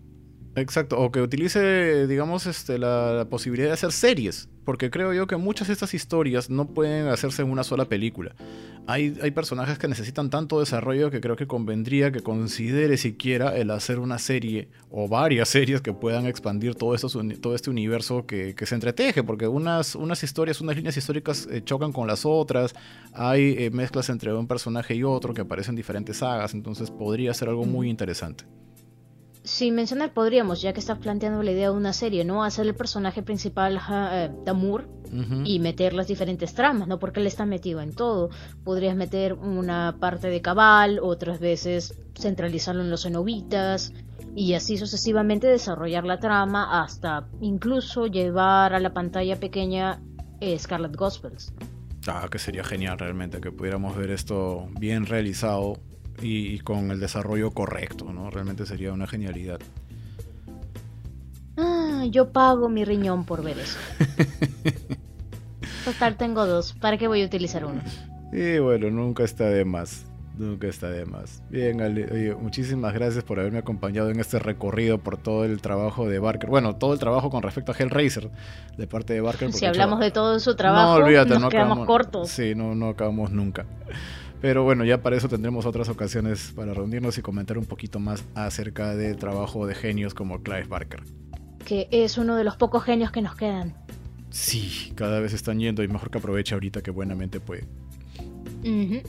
Exacto, o que utilice, digamos, este, la posibilidad de hacer series, porque creo yo que muchas de estas historias no pueden hacerse en una sola película hay, personajes que necesitan tanto desarrollo que creo que convendría que considere siquiera el hacer una serie o varias series que puedan expandir todo, todo este universo que, se entreteje, porque unas, unas historias, unas líneas históricas eh, chocan con las otras, hay eh, mezclas entre un personaje y otro que aparecen en diferentes sagas, entonces podría ser algo muy interesante. Sin mencionar, podríamos, ya que estás planteando la idea de una serie, ¿no? Hacer el personaje principal uh, Damur y meter las diferentes tramas, ¿no? Porque él está metido en todo. Podrías meter una parte de Cabal, otras veces centralizarlo en los cenobitas y así sucesivamente desarrollar la trama hasta incluso llevar a la pantalla pequeña eh, Scarlet Gospels. Ah, que sería genial realmente que pudiéramos ver esto bien realizado y, con el desarrollo correcto, ¿no? Realmente sería una genialidad. Ah, yo pago mi riñón por ver eso. Total, tengo dos. ¿Para qué voy a utilizar uno? Y bueno, nunca está de más. Nunca está de más. Bien, Ale, muchísimas gracias por haberme acompañado en este recorrido por todo el trabajo de Barker. Bueno, todo el trabajo con respecto a Hellraiser de parte de Barker. Si hablamos de todo su trabajo, no, olvídate, nos no quedamos acabamos, cortos. Sí, no, no acabamos nunca. Pero bueno, ya para eso tendremos otras ocasiones para reunirnos y comentar un poquito más acerca del trabajo de genios como Clive Barker. Que es uno de los pocos genios que nos quedan. Sí, cada vez están yendo y mejor que aproveche ahorita que buenamente puede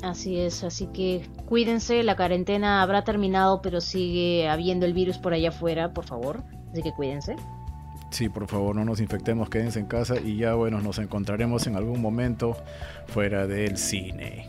así es, así que cuídense, la cuarentena habrá terminado, pero sigue habiendo el virus por allá afuera, por favor, así que cuídense. Sí, por favor, no nos infectemos, quédense en casa y ya bueno, nos encontraremos en algún momento fuera del cine.